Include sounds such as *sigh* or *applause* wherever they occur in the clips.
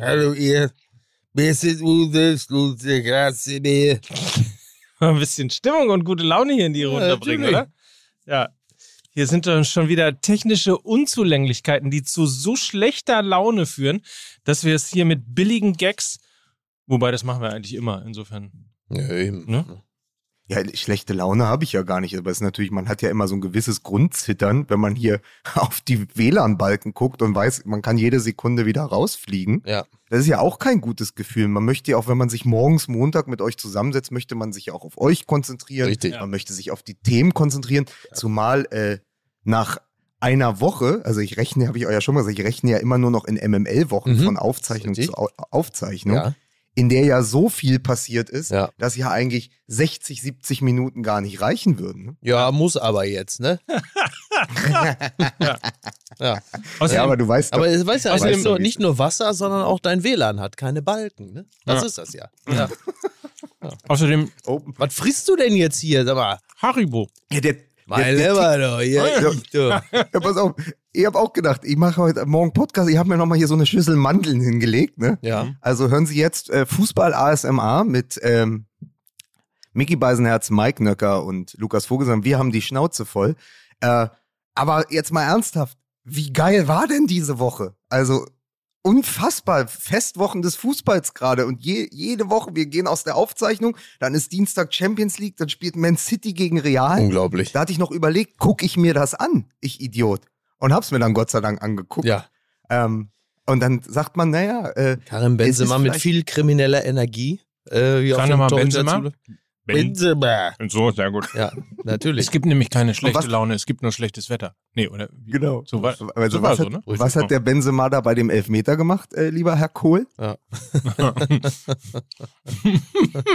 Hallo ihr. Bisschen Ute, Stute, grazie. *laughs* Mal ein bisschen Stimmung und gute Laune hier in die Runde bringen, natürlich. oder? Ja. Hier sind dann schon wieder technische Unzulänglichkeiten, die zu so schlechter Laune führen, dass wir es hier mit billigen Gags, wobei das machen wir eigentlich immer, insofern. Ja, eben. Ne? Ja, schlechte Laune habe ich ja gar nicht, aber es ist natürlich, man hat ja immer so ein gewisses Grundzittern, wenn man hier *laughs* auf die WLAN-Balken guckt und weiß, man kann jede Sekunde wieder rausfliegen. Ja. Das ist ja auch kein gutes Gefühl. Man möchte ja auch, wenn man sich morgens Montag mit euch zusammensetzt, möchte man sich ja auch auf euch konzentrieren. Richtig. Man möchte sich auf die Themen konzentrieren, zumal äh, nach einer Woche, also ich rechne, habe ich euch ja schon mal gesagt, ich rechne ja immer nur noch in MML-Wochen Mhm. von Aufzeichnung Richtig. zu Au Aufzeichnung, Ja. In der ja so viel passiert ist, Ja. dass ja eigentlich 60, 70 Minuten gar nicht reichen würden. Ja, muss aber jetzt, ne? *laughs* ja. Außerdem, Ja, aber du weißt Aber doch, es weiß ja, es Außerdem- ist nur, nicht nur Wasser, sondern auch dein WLAN hat keine Balken, ne? Das Ja. ist das ja. ja. außerdem Open. Was frisst du denn jetzt hier? Sag mal. Haribo. Ja, der, Mein der, Lieber, doch. Ja. ich, du. ja, pass auf, ich habe auch gedacht, ich mache heute Morgen Podcast, ich habe mir nochmal hier so eine Schüssel Mandeln hingelegt. Ne? Ja. Also hören Sie jetzt äh, Fußball ASMR mit ähm, Mickey Beisenherz, Mike Nöcker und Lukas Vogelsang. Wir haben die Schnauze voll. Äh, aber jetzt mal ernsthaft, wie geil war denn diese Woche? Also unfassbar, Festwochen des Fußballs gerade und je, jede Woche, wir gehen aus der Aufzeichnung, dann ist Dienstag Champions League, dann spielt Man City gegen Real. Unglaublich. Da hatte ich noch überlegt, gucke ich mir das an, ich Idiot. Und hab's mir dann Gott sei Dank angeguckt. Ja. Ähm, und dann sagt man, naja, äh, Karim Benzema mit viel krimineller Energie. Äh, wie auf Sag dem Torhüter Benzema. zu- Benzema. So, sehr gut. Ja, natürlich. Es gibt nämlich keine schlechte was- Laune, es gibt nur schlechtes Wetter. Nee, oder? wie? genau. So war, Also so war was, so, hat, ne? was hat der Benzema da bei dem Elfmeter gemacht, äh, lieber Herr Kohl? *laughs*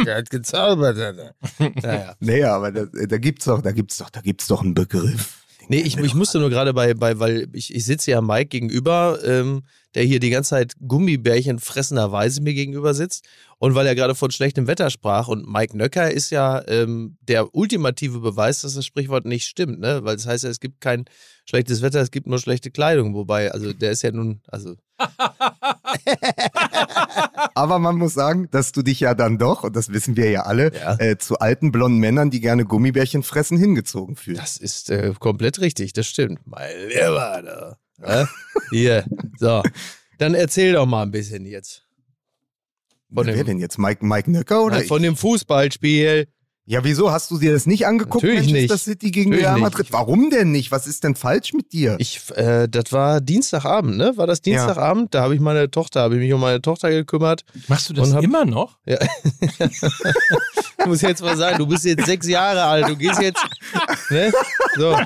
Der hat gezaubert. Alter. Naja. Naja, aber da, da gibt's doch, da gibt's doch, da gibt's doch einen Begriff. Nee, ich, ich musste nur gerade bei, bei, weil ich, ich sitze ja Mike gegenüber, ähm, der hier die ganze Zeit Gummibärchen fressenderweise mir gegenüber sitzt. Und weil er gerade von schlechtem Wetter sprach und Mike Nöcker ist ja ähm, der ultimative Beweis, dass das Sprichwort nicht stimmt, ne? Weil das heißt ja, es gibt kein schlechtes Wetter, es gibt nur schlechte Kleidung. Wobei, also der ist ja nun, also *laughs* Aber man muss sagen, dass du dich ja dann doch, und das wissen wir ja alle, Ja. äh, zu alten blonden Männern, die gerne Gummibärchen fressen, hingezogen fühlst. das ist äh, komplett richtig, das stimmt. Mein Lieber, da. Ja? Hier, so. Dann erzähl doch mal ein bisschen jetzt. Von Wer dem, denn jetzt? Mike, Mike Nöcker oder? Na, von dem Fußballspiel. Ja, wieso? Hast du dir das nicht angeguckt, Natürlich Manchester nicht. City gegen Natürlich Real nicht. Madrid? Warum denn nicht? Was ist denn falsch mit dir? Ich, äh, das war Dienstagabend, ne? War das Dienstagabend? Da habe ich meine Tochter, habe ich mich um meine Tochter gekümmert. Machst du das hab- immer noch? Ja. *laughs* ich muss jetzt mal sagen, du bist jetzt sechs Jahre alt, du gehst jetzt, ne? So.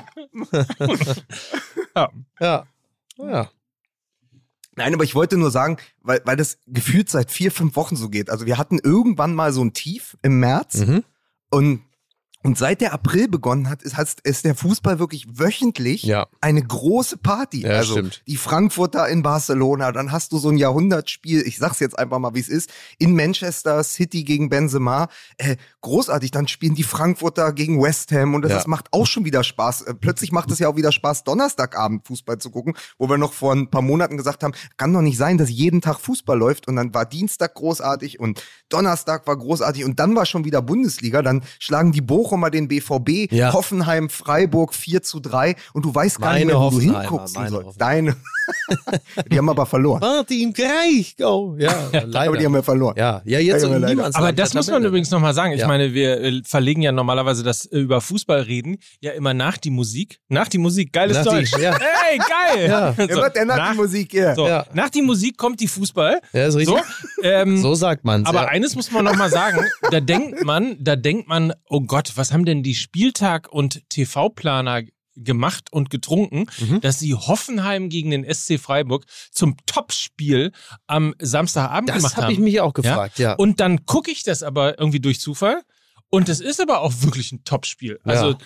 Ja. Ja. Ja. Nein, aber ich wollte nur sagen, weil, weil das gefühlt seit vier, fünf Wochen so geht. Also wir hatten irgendwann mal so ein Tief im März Mhm. Und, und seit der April begonnen hat, ist, ist der Fußball wirklich wöchentlich Ja. eine große Party. Ja, also stimmt. die Frankfurter in Barcelona, dann hast du so ein Jahrhundertspiel, ich sag's jetzt einfach mal, wie es ist, in Manchester City gegen Benzema. Äh, großartig, dann spielen die Frankfurter gegen West Ham und das, Ja. das macht auch schon wieder Spaß. Äh, plötzlich macht es ja auch wieder Spaß, Donnerstagabend Fußball zu gucken, wo wir noch vor ein paar Monaten gesagt haben, kann doch nicht sein, dass jeden Tag Fußball läuft und dann war Dienstag großartig und Donnerstag war großartig und dann war schon wieder Bundesliga, dann schlagen die Bochumer den BVB, Ja. Hoffenheim, Freiburg 4 zu 3 und du weißt gar Meine nicht mehr, wo du hinguckst. Deine. Die haben aber verloren. Martin Kraichgau. *laughs* Ja, leider. Aber die haben ja verloren. ja, ja, jetzt Ja, um aber das muss man übrigens nochmal sagen. Ich Ja. meine, wir äh, verlegen ja normalerweise das äh, über Fußball reden ja immer nach die Musik. Nach die Musik, geiles Nach die- Deutsch. ja. Hey, geil! Ja. Ja, *laughs* wird der nach, nach, die Musik hier. so, Ja. nach die Musik kommt die Fußball. Ja, ist richtig. So, ähm, So sagt man aber ja. eines muss man nochmal sagen, da *laughs* denkt man, da denkt man, oh Gott, was haben denn die Spieltag- und TV-Planer gemacht und getrunken, Mhm. dass sie Hoffenheim gegen den SC Freiburg zum Topspiel am Samstagabend Das gemacht habe haben. ich mich auch gefragt, ja. Und dann gucke ich das aber irgendwie durch Zufall und es ist aber auch wirklich ein Topspiel. Also Ja.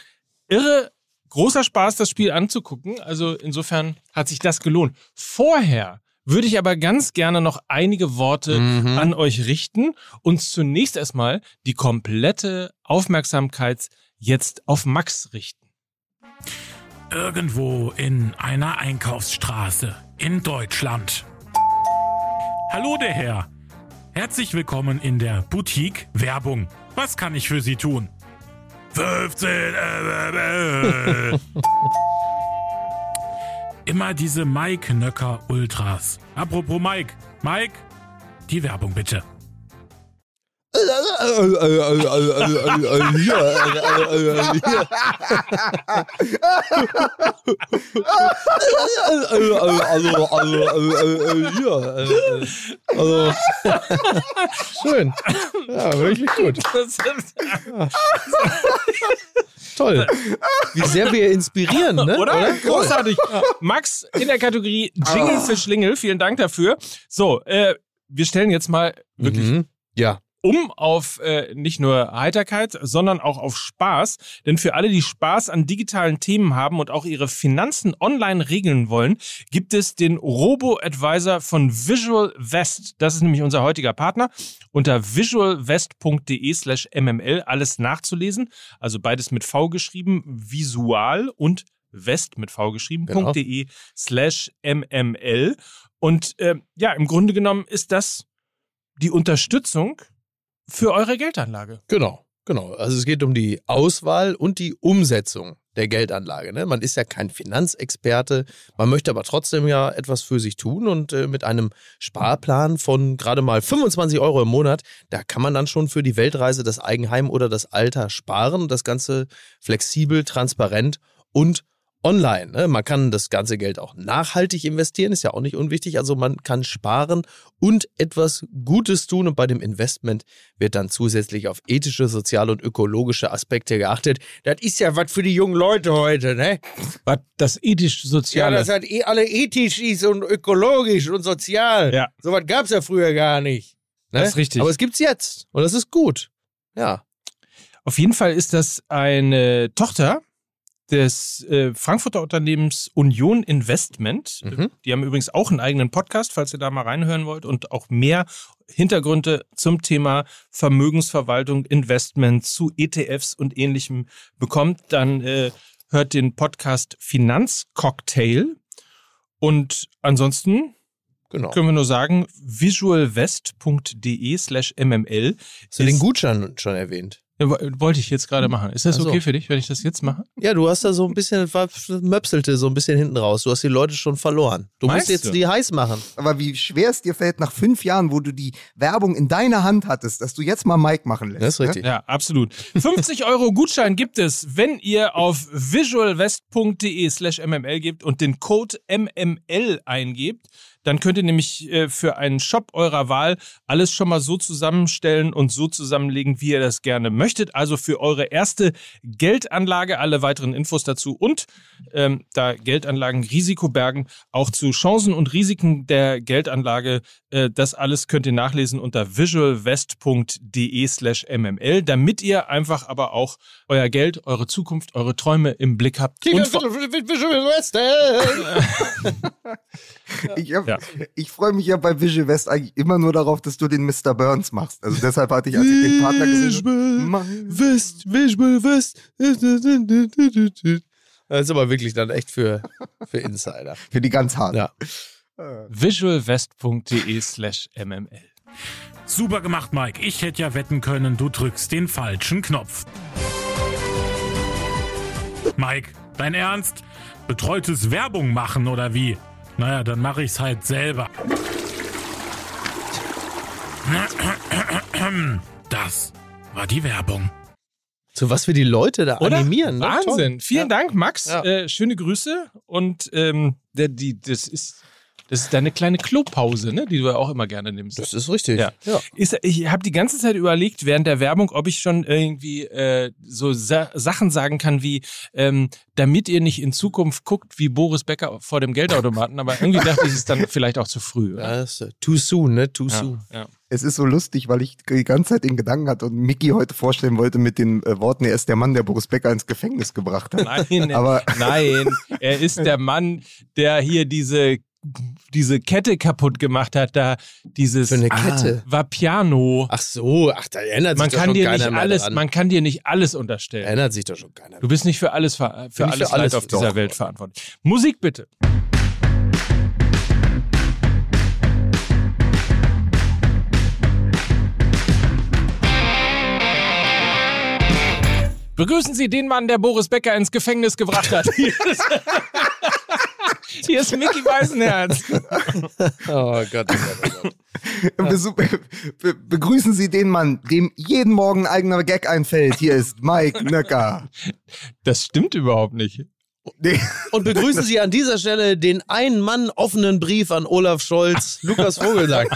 irre, großer Spaß, das Spiel anzugucken. Also insofern hat sich das gelohnt. Vorher würde ich aber ganz gerne noch einige Worte Mhm. an euch richten und zunächst erstmal die komplette Aufmerksamkeit jetzt auf Max richten. Irgendwo in einer Einkaufsstraße in Deutschland Hallo der Herr. Herzlich willkommen in der Boutique Werbung. Was kann ich für Sie tun? 15. Äh, äh, äh. Immer diese Mike Nöcker Ultras. Apropos Mike. Mike, die Werbung bitte. Also, also, also, also, schön. Ja, wirklich gut. Ja. Toll. Wie sehr wir inspirieren, ne? Oder? Großartig. Max in der Kategorie Jingle für Schlingel. Vielen Dank dafür. So, äh, wir stellen jetzt mal wirklich Mhm. Ja. Um auf äh, nicht nur Heiterkeit, sondern auch auf Spaß. Denn für alle, die Spaß an digitalen Themen haben und auch ihre Finanzen online regeln wollen, gibt es den Robo-Advisor von Visual West. Das ist nämlich unser heutiger Partner. Unter visualwest.de slash mml alles nachzulesen. Also beides mit V geschrieben, visual und West mit V geschrieben, Genau. .de slash mml. Und äh, ja, im Grunde genommen ist das die Unterstützung für eure Geldanlage. Genau, genau. Also es geht um die Auswahl und die Umsetzung der Geldanlage. Ne? Man ist ja kein Finanzexperte, man möchte aber trotzdem ja etwas für sich tun und äh, mit einem Sparplan von gerade mal 25 Euro im Monat, da kann man dann schon für die Weltreise, das Eigenheim oder das Alter sparen. Das Ganze flexibel, transparent und online. Ne? Man kann das ganze Geld auch nachhaltig investieren, ist ja auch nicht unwichtig. Also man kann sparen und etwas Gutes tun. Und bei dem Investment wird dann zusätzlich auf ethische, soziale und ökologische Aspekte geachtet. Das ist ja was für die jungen Leute heute, ne? Was das Ja, ethisch-soziale. das halt eh alle ethisch ist und ökologisch und sozial. Ja. So was gab es ja früher gar nicht. Ne? Das ist richtig. Aber es gibt's jetzt. Und das ist gut. Ja. Auf jeden Fall ist das eine Tochter des äh, Frankfurter Unternehmens Union Investment. Mhm. Die haben übrigens auch einen eigenen Podcast, falls ihr da mal reinhören wollt und auch mehr Hintergründe zum Thema Vermögensverwaltung, Investment zu ETFs und ähnlichem bekommt, dann äh, hört den Podcast Finanzcocktail. Und ansonsten Genau. können wir nur sagen, visualwest.de slash mml. Hast du den Gutschein schon erwähnt? Wo- Wollte ich jetzt gerade machen. Ist das Ach so. okay für dich, wenn ich das jetzt mache? Ja, du hast da so ein bisschen, war- möpselte so ein bisschen hinten raus. Du hast die Leute schon verloren. Du Meinst musst jetzt du? die heiß machen. Aber wie schwer es dir fällt, nach fünf Jahren, wo du die Werbung in deiner Hand hattest, dass du jetzt mal Mike machen lässt. Das ist ne? richtig. Ja, absolut. 50 *laughs* Euro Gutschein gibt es, wenn ihr auf visualwest.de slash mml gebt und den Code MML eingebt. Dann könnt ihr nämlich äh, für einen Shop eurer Wahl alles schon mal so zusammenstellen und so zusammenlegen, wie ihr das gerne möchtet. Also für eure erste Geldanlage, alle weiteren Infos dazu und ähm, da Geldanlagen Risiko bergen, auch zu Chancen und Risiken der Geldanlage. Äh, das alles könnt ihr nachlesen unter visualwest.de slash mml, damit ihr einfach aber auch euer Geld, eure Zukunft, eure Träume im Blick habt. Und vor- Ich, hab- Ja. ich freue mich ja bei Visual West eigentlich immer nur darauf, dass du den Mr. Burns machst. Also deshalb hatte ich, als ich den Partner gesehen habe, West, Visual West. Das ist aber wirklich dann echt für, für Insider. für die ganz hart. Ja. visualwest.de slash mml. Super gemacht, Mike. Ich hätte ja wetten können, du drückst den falschen Knopf. Mike, dein Ernst? Betreutes Werbung machen oder wie? Naja, dann mache ich's halt selber. Das war die Werbung. Zu was wir die Leute da Oder? animieren. Ne? Wahnsinn. Toll. Vielen Ja. Dank, Max. Ja. Äh, schöne Grüße. Und ähm, der, die, das, ist, das ist deine kleine Klopause, ne? die du ja auch immer gerne nimmst. Das ist richtig. Ja. ja. Ist, ich habe die ganze Zeit überlegt während der Werbung, ob ich schon irgendwie äh, so Sa Sachen sagen kann wie, ähm, damit ihr nicht in Zukunft guckt wie Boris Becker vor dem Geldautomaten. Aber irgendwie dachte ich, es ist dann *laughs* vielleicht auch zu früh. Oder? Das ist, äh, too soon, ne? Too Ja, soon. ja. Es ist so lustig, weil ich die ganze Zeit den Gedanken hatte und Mickey heute vorstellen wollte mit den äh, Worten, er ist der Mann, der Boris Becker ins Gefängnis gebracht hat. Nein, *laughs* Aber- nein, er ist der Mann, der hier diese diese Kette kaputt gemacht hat, da dieses so eine ah, Kette. Ah, Vapiano. Ach so, ach, da erinnert man sich kann doch schon dir keiner nicht alles, dran. Man kann dir nicht alles unterstellen. Da erinnert sich doch schon keiner. Du bist nicht für alles, für alles, für alles auf dieser doch. Welt verantwortlich. Musik bitte. Begrüßen Sie den Mann, der Boris Becker ins Gefängnis gebracht hat. *laughs* *laughs* Hier ist, Mickey Weißenherz. *laughs* Oh Gott, oh Gott, oh be be begrüßen Sie den Mann, dem jeden Morgen ein eigener Gag einfällt. Hier ist Mike Nöcker. Das stimmt überhaupt nicht. Nee. Und begrüßen Sie an dieser Stelle den ein Mann offenen Brief an Olaf Scholz, Lukas Vogelsang.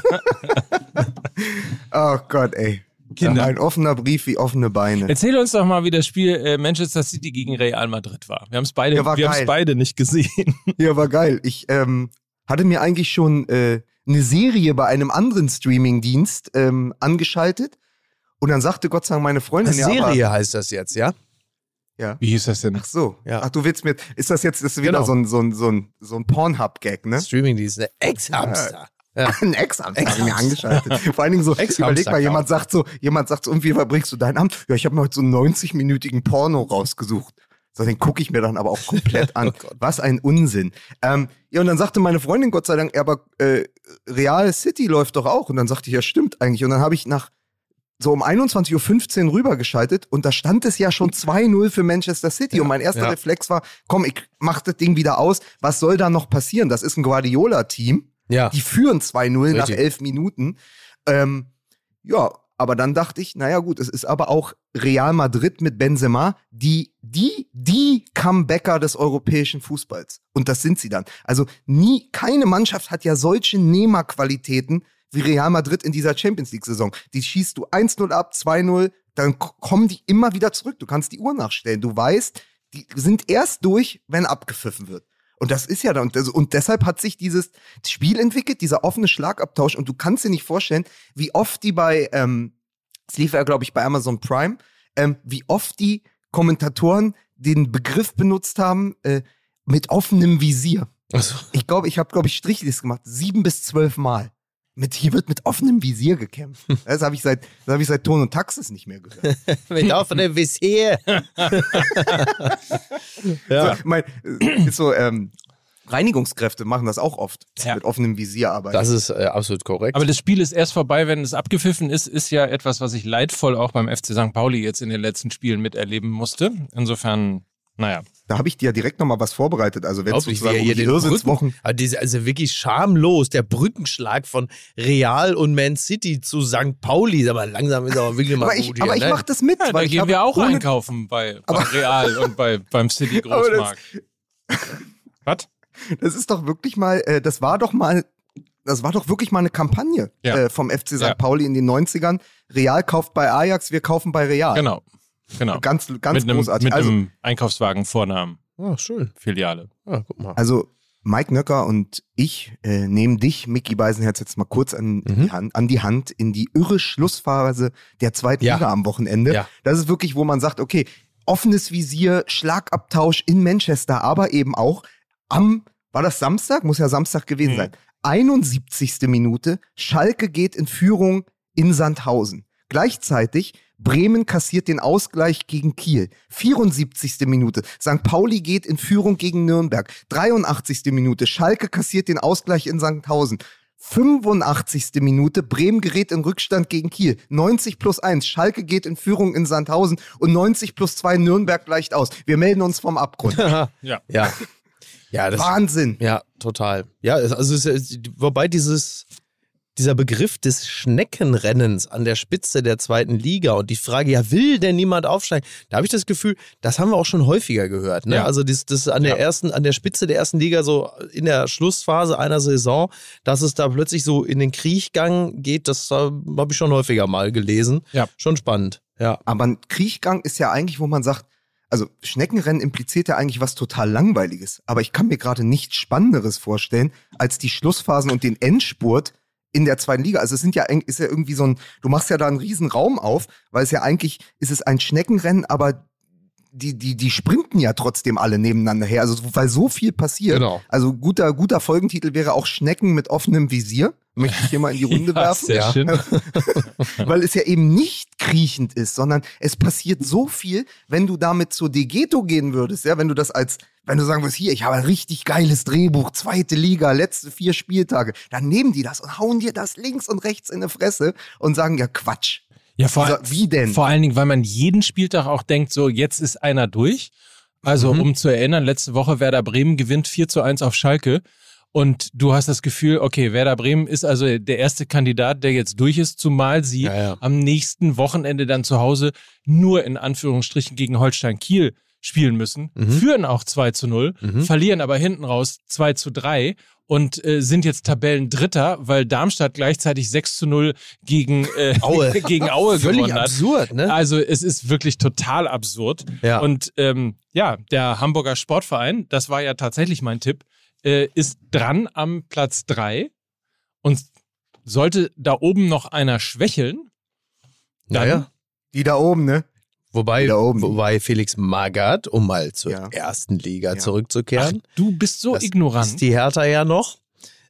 Oh Gott, ey. Kinder. Ein offener Brief wie offene Beine. Erzähl uns doch mal, wie das Spiel äh, Manchester City gegen Real Madrid war. Wir haben es beide, Ja, wir haben's beide nicht gesehen. *laughs* Ja, war geil. Ich ähm, hatte mir eigentlich schon äh, eine Serie bei einem anderen Streamingdienst ähm, angeschaltet. Und dann sagte Gott sei Dank meine Freundin, ja, aber, Serie heißt das jetzt, ja? ja. Wie hieß das denn? Ach so. Ja. Ach, du willst mir, ist das jetzt ist wieder Genau. so ein, so ein, so ein, so ein Pornhub-Gag, ne? Streamingdienst, ne? Ex-Hamster. Ja. *laughs* Ein hab ich mir angeschaltet. Vor allen Dingen so, überleg mal, jemand sagt so, jemand sagt so, und wie verbringst du dein Amt? Ja, ich habe mir heute so einen 90-minütigen Porno rausgesucht. So, den gucke ich mir dann aber auch komplett *laughs* an. Oh. Was ein Unsinn. Ähm, ja, und dann sagte meine Freundin, Gott sei Dank, ja, aber äh, Real City läuft doch auch. Und dann sagte ich, ja, stimmt eigentlich. Und dann habe ich nach so um 21.15 Uhr rübergeschaltet und da stand es ja schon 2-0 für Manchester City. und mein erster ja. Reflex war, komm, ich mach das Ding wieder aus. Was soll da noch passieren? Das ist ein Guardiola-Team. Ja. Die führen 2-0 nach elf Minuten. Ähm, ja, aber dann dachte ich, naja gut, es ist aber auch Real Madrid mit Benzema, die, die, die Comebacker des europäischen Fußballs. Und das sind sie dann. Also nie, keine Mannschaft hat ja solche Nehmerqualitäten wie Real Madrid in dieser Champions League-Saison. Die schießt du 1-0 ab, 2-0, dann kommen die immer wieder zurück. Du kannst die Uhr nachstellen. Du weißt, die sind erst durch, wenn abgepfiffen wird. Und das ist ja dann, und das- deshalb hat sich dieses Spiel entwickelt, dieser offene Schlagabtausch. Und du kannst dir nicht vorstellen, wie oft die bei, ähm, es lief ja, glaube ich, bei Amazon Prime, ähm, wie oft die Kommentatoren den Begriff benutzt haben, äh, mit offenem Visier. Also, Ich glaube, ich habe, glaube ich, Strichlist gemacht, sieben bis zwölf Mal. Mit, hier wird mit offenem Visier gekämpft. *laughs* Das habe ich seit, das habe ich seit Ton und Taxis nicht mehr gehört. *laughs* mit offenem Visier. *laughs* ja. So, mein, äh, ist so, ähm, Reinigungskräfte machen das auch oft, Ja. mit offenem Visier arbeiten. Das ist äh, absolut korrekt. Aber das Spiel ist erst vorbei, wenn es abgepfiffen ist, ist ja etwas, was ich leidvoll auch beim FC St. Pauli jetzt in den letzten Spielen miterleben musste. Insofern, naja. da habe ich dir direkt nochmal was vorbereitet. Also wenn es er um hier die den Irrsinnswochen Also, also wirklich schamlos, der Brückenschlag von Real und Man City zu St. Pauli. Aber langsam ist aber wirklich mal Aber ich, gut aber hier, ich ne? mache das mit, Ja, da weil ich gehen wir auch ohne- einkaufen bei, bei Real und bei, beim City *laughs* Aber Großmarkt. Was? Das ist doch wirklich mal, äh, das war doch mal, das war doch wirklich mal eine Kampagne Ja. äh, vom FC St. Ja. Pauli in den 90ern. Real kauft bei Ajax, wir kaufen bei Real. Genau. Genau. Ganz, ganz mit einem, großartig. mit also, einem Einkaufswagen Vornamen, Ah, schön. Filiale. Ah, guck mal. also Mike Nöcker und ich äh, nehmen dich, Micky Beisenherz, jetzt mal kurz an, Mhm. die Hand, an die Hand in die irre Schlussphase der zweiten Ja. Liga am Wochenende. Ja. Das ist wirklich, wo man sagt, okay, offenes Visier, Schlagabtausch in Manchester, aber eben auch am, war das Samstag? Muss ja Samstag gewesen Mhm. sein. 71. Minute, Schalke geht in Führung in Sandhausen. Gleichzeitig Bremen kassiert den Ausgleich gegen Kiel. 74. Minute. St. Pauli geht in Führung gegen Nürnberg. 83. Minute. Schalke kassiert den Ausgleich in Sandhausen. 85. Minute. Bremen gerät in Rückstand gegen Kiel. 90 plus 1. Schalke geht in Führung in Sandhausen. Und 90 plus 2. Nürnberg gleicht aus. Wir melden uns vom Abgrund. *laughs* Ja. ja. Ja, das, Wahnsinn. ja, total. Ja, also es ist, wobei dieses, dieser Begriff des Schneckenrennens an der Spitze der zweiten Liga und die Frage, ja, will denn niemand aufsteigen? Da habe ich das Gefühl, das haben wir auch schon häufiger gehört. Ne? Ja. Also das, das an der Ja. ersten, an der Spitze der ersten Liga, so in der Schlussphase einer Saison, dass es da plötzlich so in den Kriechgang geht, das habe ich schon häufiger mal gelesen. Ja. Schon spannend. Ja. Aber ein Kriechgang ist ja eigentlich, wo man sagt, also Schneckenrennen impliziert ja eigentlich was total Langweiliges. Aber ich kann mir gerade nichts Spannenderes vorstellen, als die Schlussphasen und den Endspurt in der zweiten Liga. Also es sind ja, ist ja irgendwie so ein, du machst ja da einen riesen Raum auf, weil es ja eigentlich, ist es ein Schneckenrennen, aber die, die, die sprinten ja trotzdem alle nebeneinander her. Also weil so viel passiert. Genau. Also guter, guter Folgentitel wäre auch Schnecken mit offenem Visier. Möchte ich hier mal in die *laughs* Runde Ja, werfen sehr schön. *laughs* weil es ja eben nicht kriechend ist, sondern es passiert so viel, wenn du damit zur Degeto gehen würdest, ja, wenn du das als, wenn du sagen würdest, hier, ich habe ein richtig geiles Drehbuch, zweite Liga, letzte vier Spieltage, dann nehmen die das und hauen dir das links und rechts in die Fresse und sagen, ja Quatsch. Ja, vor, Dieser- wie denn? Vor allen Dingen, weil man jeden Spieltag auch denkt, so jetzt ist einer durch. Also Mhm. um zu erinnern, letzte Woche Werder Bremen gewinnt 4 zu 1 auf Schalke. Und du hast das Gefühl, okay, Werder Bremen ist also der erste Kandidat, der jetzt durch ist, zumal sie Ja, ja. am nächsten Wochenende dann zu Hause nur in Anführungsstrichen gegen Holstein Kiel spielen müssen, Mhm. führen auch 2 zu 0, Mhm. verlieren aber hinten raus 2 zu 3 und äh, sind jetzt Tabellendritter, weil Darmstadt gleichzeitig 6 zu 0 gegen, äh, *laughs* Aue. *laughs* gegen Aue Völlig gewonnen hat. absurd, ne? Also es ist wirklich total absurd. Ja. Und ähm, ja, der Hamburger Sportverein, das war ja tatsächlich mein Tipp, äh, ist dran am Platz drei und sollte da oben noch einer schwächeln, dann Naja. Die da oben, ne? Wobei, Da oben. wobei Felix Magath, um mal zur Ja. ersten Liga Ja. zurückzukehren, du bist so das ignorant. ist die Hertha ja noch.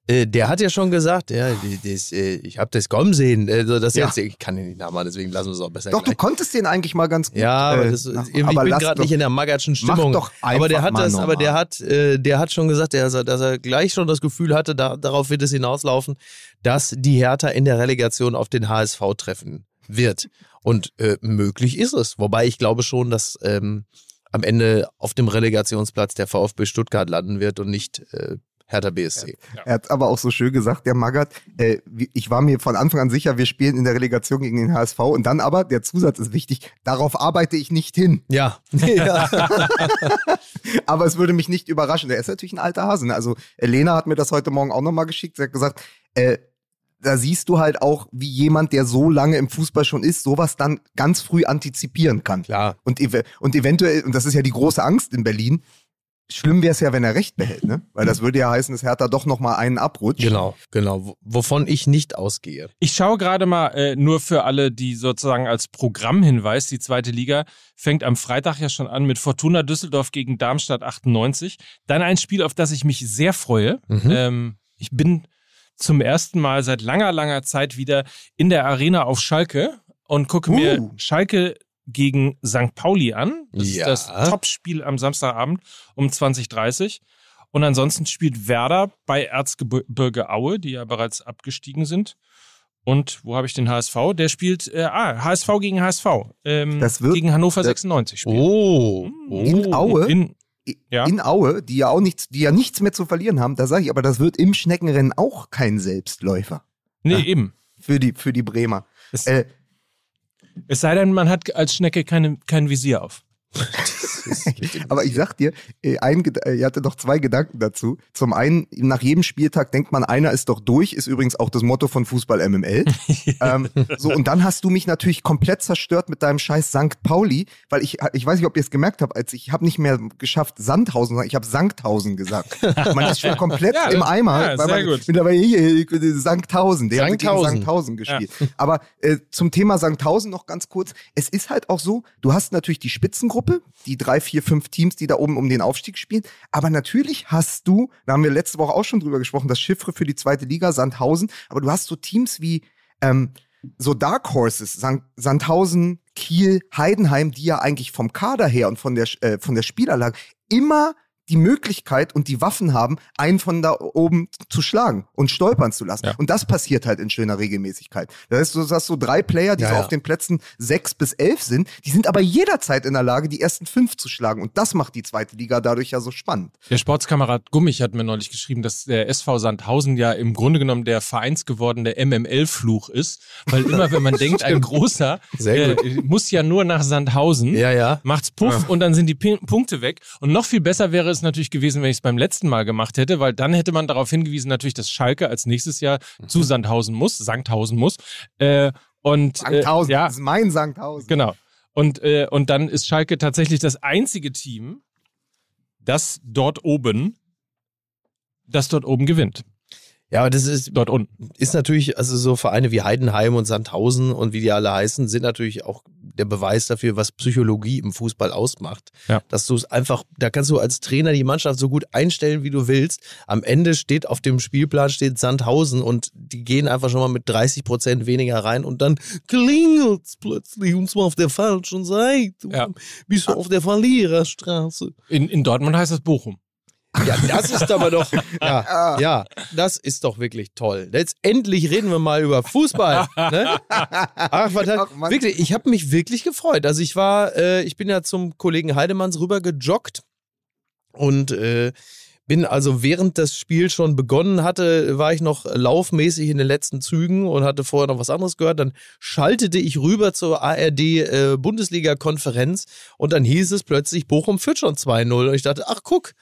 Äh, der hat ja schon gesagt, ja, das, äh, ich habe das kommen sehen. Äh, so, das Ja. jetzt, ich kann den nicht nachmachen, deswegen lassen wir es auch besser Doch, du gleich. konntest den eigentlich mal ganz gut. Ja, aber äh, das, irgendwie, aber ich bin gerade nicht in der Magatschen Stimmung. doch aber der hat mal das, aber der hat, äh, der hat schon gesagt, dass er, dass er gleich schon das Gefühl hatte, da, darauf wird es hinauslaufen, dass die Hertha in der Relegation auf den HSV treffen wird. Und äh, möglich ist es. Wobei ich glaube schon, dass ähm, am Ende auf dem Relegationsplatz der VfB Stuttgart landen wird und nicht äh, Hertha BSC. Er hat aber auch so schön gesagt, der Magath, äh, ich war mir von Anfang an sicher, wir spielen in der Relegation gegen den HSV und dann aber, der Zusatz ist wichtig, darauf arbeite ich nicht hin. Ja. *laughs* ja. *laughs* Aber es würde mich nicht überraschen. Der ist natürlich ein alter Hase. Ne? Also Lena hat mir das heute Morgen auch nochmal geschickt. Sie hat gesagt, äh, da siehst du halt auch, wie jemand, der so lange im Fußball schon ist, sowas dann ganz früh antizipieren kann. Klar. Und, ev und eventuell, und das ist ja die große Angst in Berlin, schlimm wäre es ja, wenn er recht behält, ne? Weil das würde ja heißen, dass Hertha doch nochmal einen abrutscht. Genau, genau. Wovon ich nicht ausgehe. Ich schaue gerade mal äh, nur für alle, die sozusagen als Programmhinweis, die zweite Liga fängt am Freitag ja schon an mit Fortuna Düsseldorf gegen Darmstadt 98. Dann ein Spiel, auf das ich mich sehr freue. Mhm. Ähm, ich bin zum ersten Mal seit langer, langer Zeit wieder in der Arena auf Schalke und gucke mir Uh. Schalke gegen St. Pauli an. Das Ja. ist das Topspiel am Samstagabend um 20.30 Und ansonsten spielt Werder bei Erzgebirge Aue, die ja bereits abgestiegen sind. Und wo habe ich den HSV? Der spielt, äh, ah, HSV gegen HSV. Ähm, Das wird- gegen Hannover das- 96 spielen. Oh. In Aue? In, Ja. In Aue, die ja auch nichts, die ja nichts mehr zu verlieren haben, da sage ich, aber das wird im Schneckenrennen auch kein Selbstläufer nee, Ja. eben. für die, für die Bremer. Es, Äh, es sei denn, man hat als Schnecke keine, kein Visier auf. *laughs* *laughs* Aber ich sag dir, äh, ein, Ged- äh, ich hatte doch zwei Gedanken dazu. Zum einen, nach jedem Spieltag denkt man, einer ist doch durch, ist übrigens auch das Motto von Fußball MML. *laughs* ähm, so, und dann hast du mich natürlich komplett zerstört mit deinem scheiß St. Pauli, weil ich, ich weiß nicht, ob ihr es gemerkt habt, als ich habe nicht mehr geschafft Sandhausen, sondern ich habe Sankhausen gesagt. Man ist schon *laughs* komplett Ja, im Eimer, ja, weil sehr man gut. mittlerweile hier, hier, Sankhausen, der hat gegen Sankhausen. Sankhausen gespielt. Aber äh, zum Thema Sankhausen noch ganz kurz. Es ist halt auch so, du hast natürlich die Spitzengruppe, die drei, vier, fünf Teams, die da oben um den Aufstieg spielen. Aber natürlich hast du, da haben wir letzte Woche auch schon drüber gesprochen, das Chiffre für die zweite Liga, Sandhausen. Aber du hast so Teams wie ähm, so Dark Horses, San Sandhausen, Kiel, Heidenheim, die ja eigentlich vom Kader her und von der, äh, von der Spielanlage immer die Möglichkeit und die Waffen haben, einen von da oben zu schlagen und stolpern zu lassen. Ja. Und das passiert halt in schöner Regelmäßigkeit. Das heißt, du hast so drei Player, die Ja, so ja. auf den Plätzen sechs bis elf sind, die sind aber jederzeit in der Lage, die ersten fünf zu schlagen. Und das macht die zweite Liga dadurch ja so spannend. Der Sportskamerad Gummich hat mir neulich geschrieben, dass der SV Sandhausen ja im Grunde genommen der vereinsgewordene MML-Fluch ist, weil immer wenn man *laughs* denkt, ein großer äh, muss ja nur nach Sandhausen, Ja, ja. macht's Puff und dann sind die P Punkte weg. Und noch viel besser wäre es natürlich gewesen, wenn ich es beim letzten Mal gemacht hätte, weil dann hätte man darauf hingewiesen, natürlich, dass Schalke als nächstes Jahr zu Sandhausen muss, Sandhausen muss. Äh, und äh, Sankhausen, ja, das ist mein Sankhausen. Genau. Und, äh, und dann ist Schalke tatsächlich das einzige Team, das dort oben, das dort oben gewinnt. Ja, aber das ist, Dort unten. ist natürlich, also so Vereine wie Heidenheim und Sandhausen und wie die alle heißen, sind natürlich auch der Beweis dafür, was Psychologie im Fußball ausmacht. Ja. Dass du es einfach, da kannst du als Trainer die Mannschaft so gut einstellen, wie du willst. Am Ende steht auf dem Spielplan steht Sandhausen und die gehen einfach schon mal mit 30 Prozent weniger rein und dann klingelt's plötzlich und zwar auf der falschen Seite. Ja. Bist du auf der Verliererstraße. In, in Dortmund heißt es Bochum. Ja, das ist aber doch, ja, ja, das ist doch wirklich toll. Jetzt endlich reden wir mal über Fußball. Ne? Ach, was hat, Ach, wirklich, ich habe mich wirklich gefreut. Also ich war, äh, ich bin ja zum Kollegen Heidemanns rüber gejoggt und äh, bin also während das Spiel schon begonnen hatte, war ich noch laufmäßig in den letzten Zügen und hatte vorher noch was anderes gehört. Dann schaltete ich rüber zur ARD äh, Bundesliga-Konferenz und dann hieß es plötzlich, Bochum führt schon 2-0. Und ich dachte, ach guck,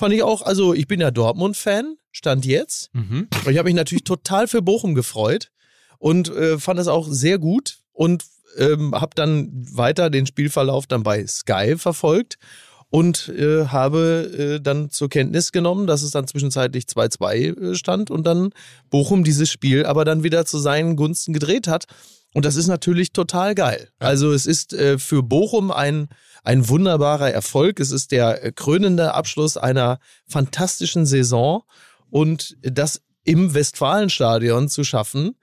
fand ich auch, also ich bin ja Dortmund-Fan, stand jetzt. Mhm. Und ich habe mich natürlich total für Bochum gefreut und äh, fand es auch sehr gut und ähm, habe dann weiter den Spielverlauf dann bei Sky verfolgt und äh, habe äh, dann zur Kenntnis genommen, dass es dann zwischenzeitlich 2-2 äh, stand und dann Bochum dieses Spiel aber dann wieder zu seinen Gunsten gedreht hat. Und das ist natürlich total geil. Also es ist äh, für Bochum ein, ein wunderbarer Erfolg. Es ist der äh, krönende Abschluss einer fantastischen Saison. Und das im Westfalenstadion zu schaffen,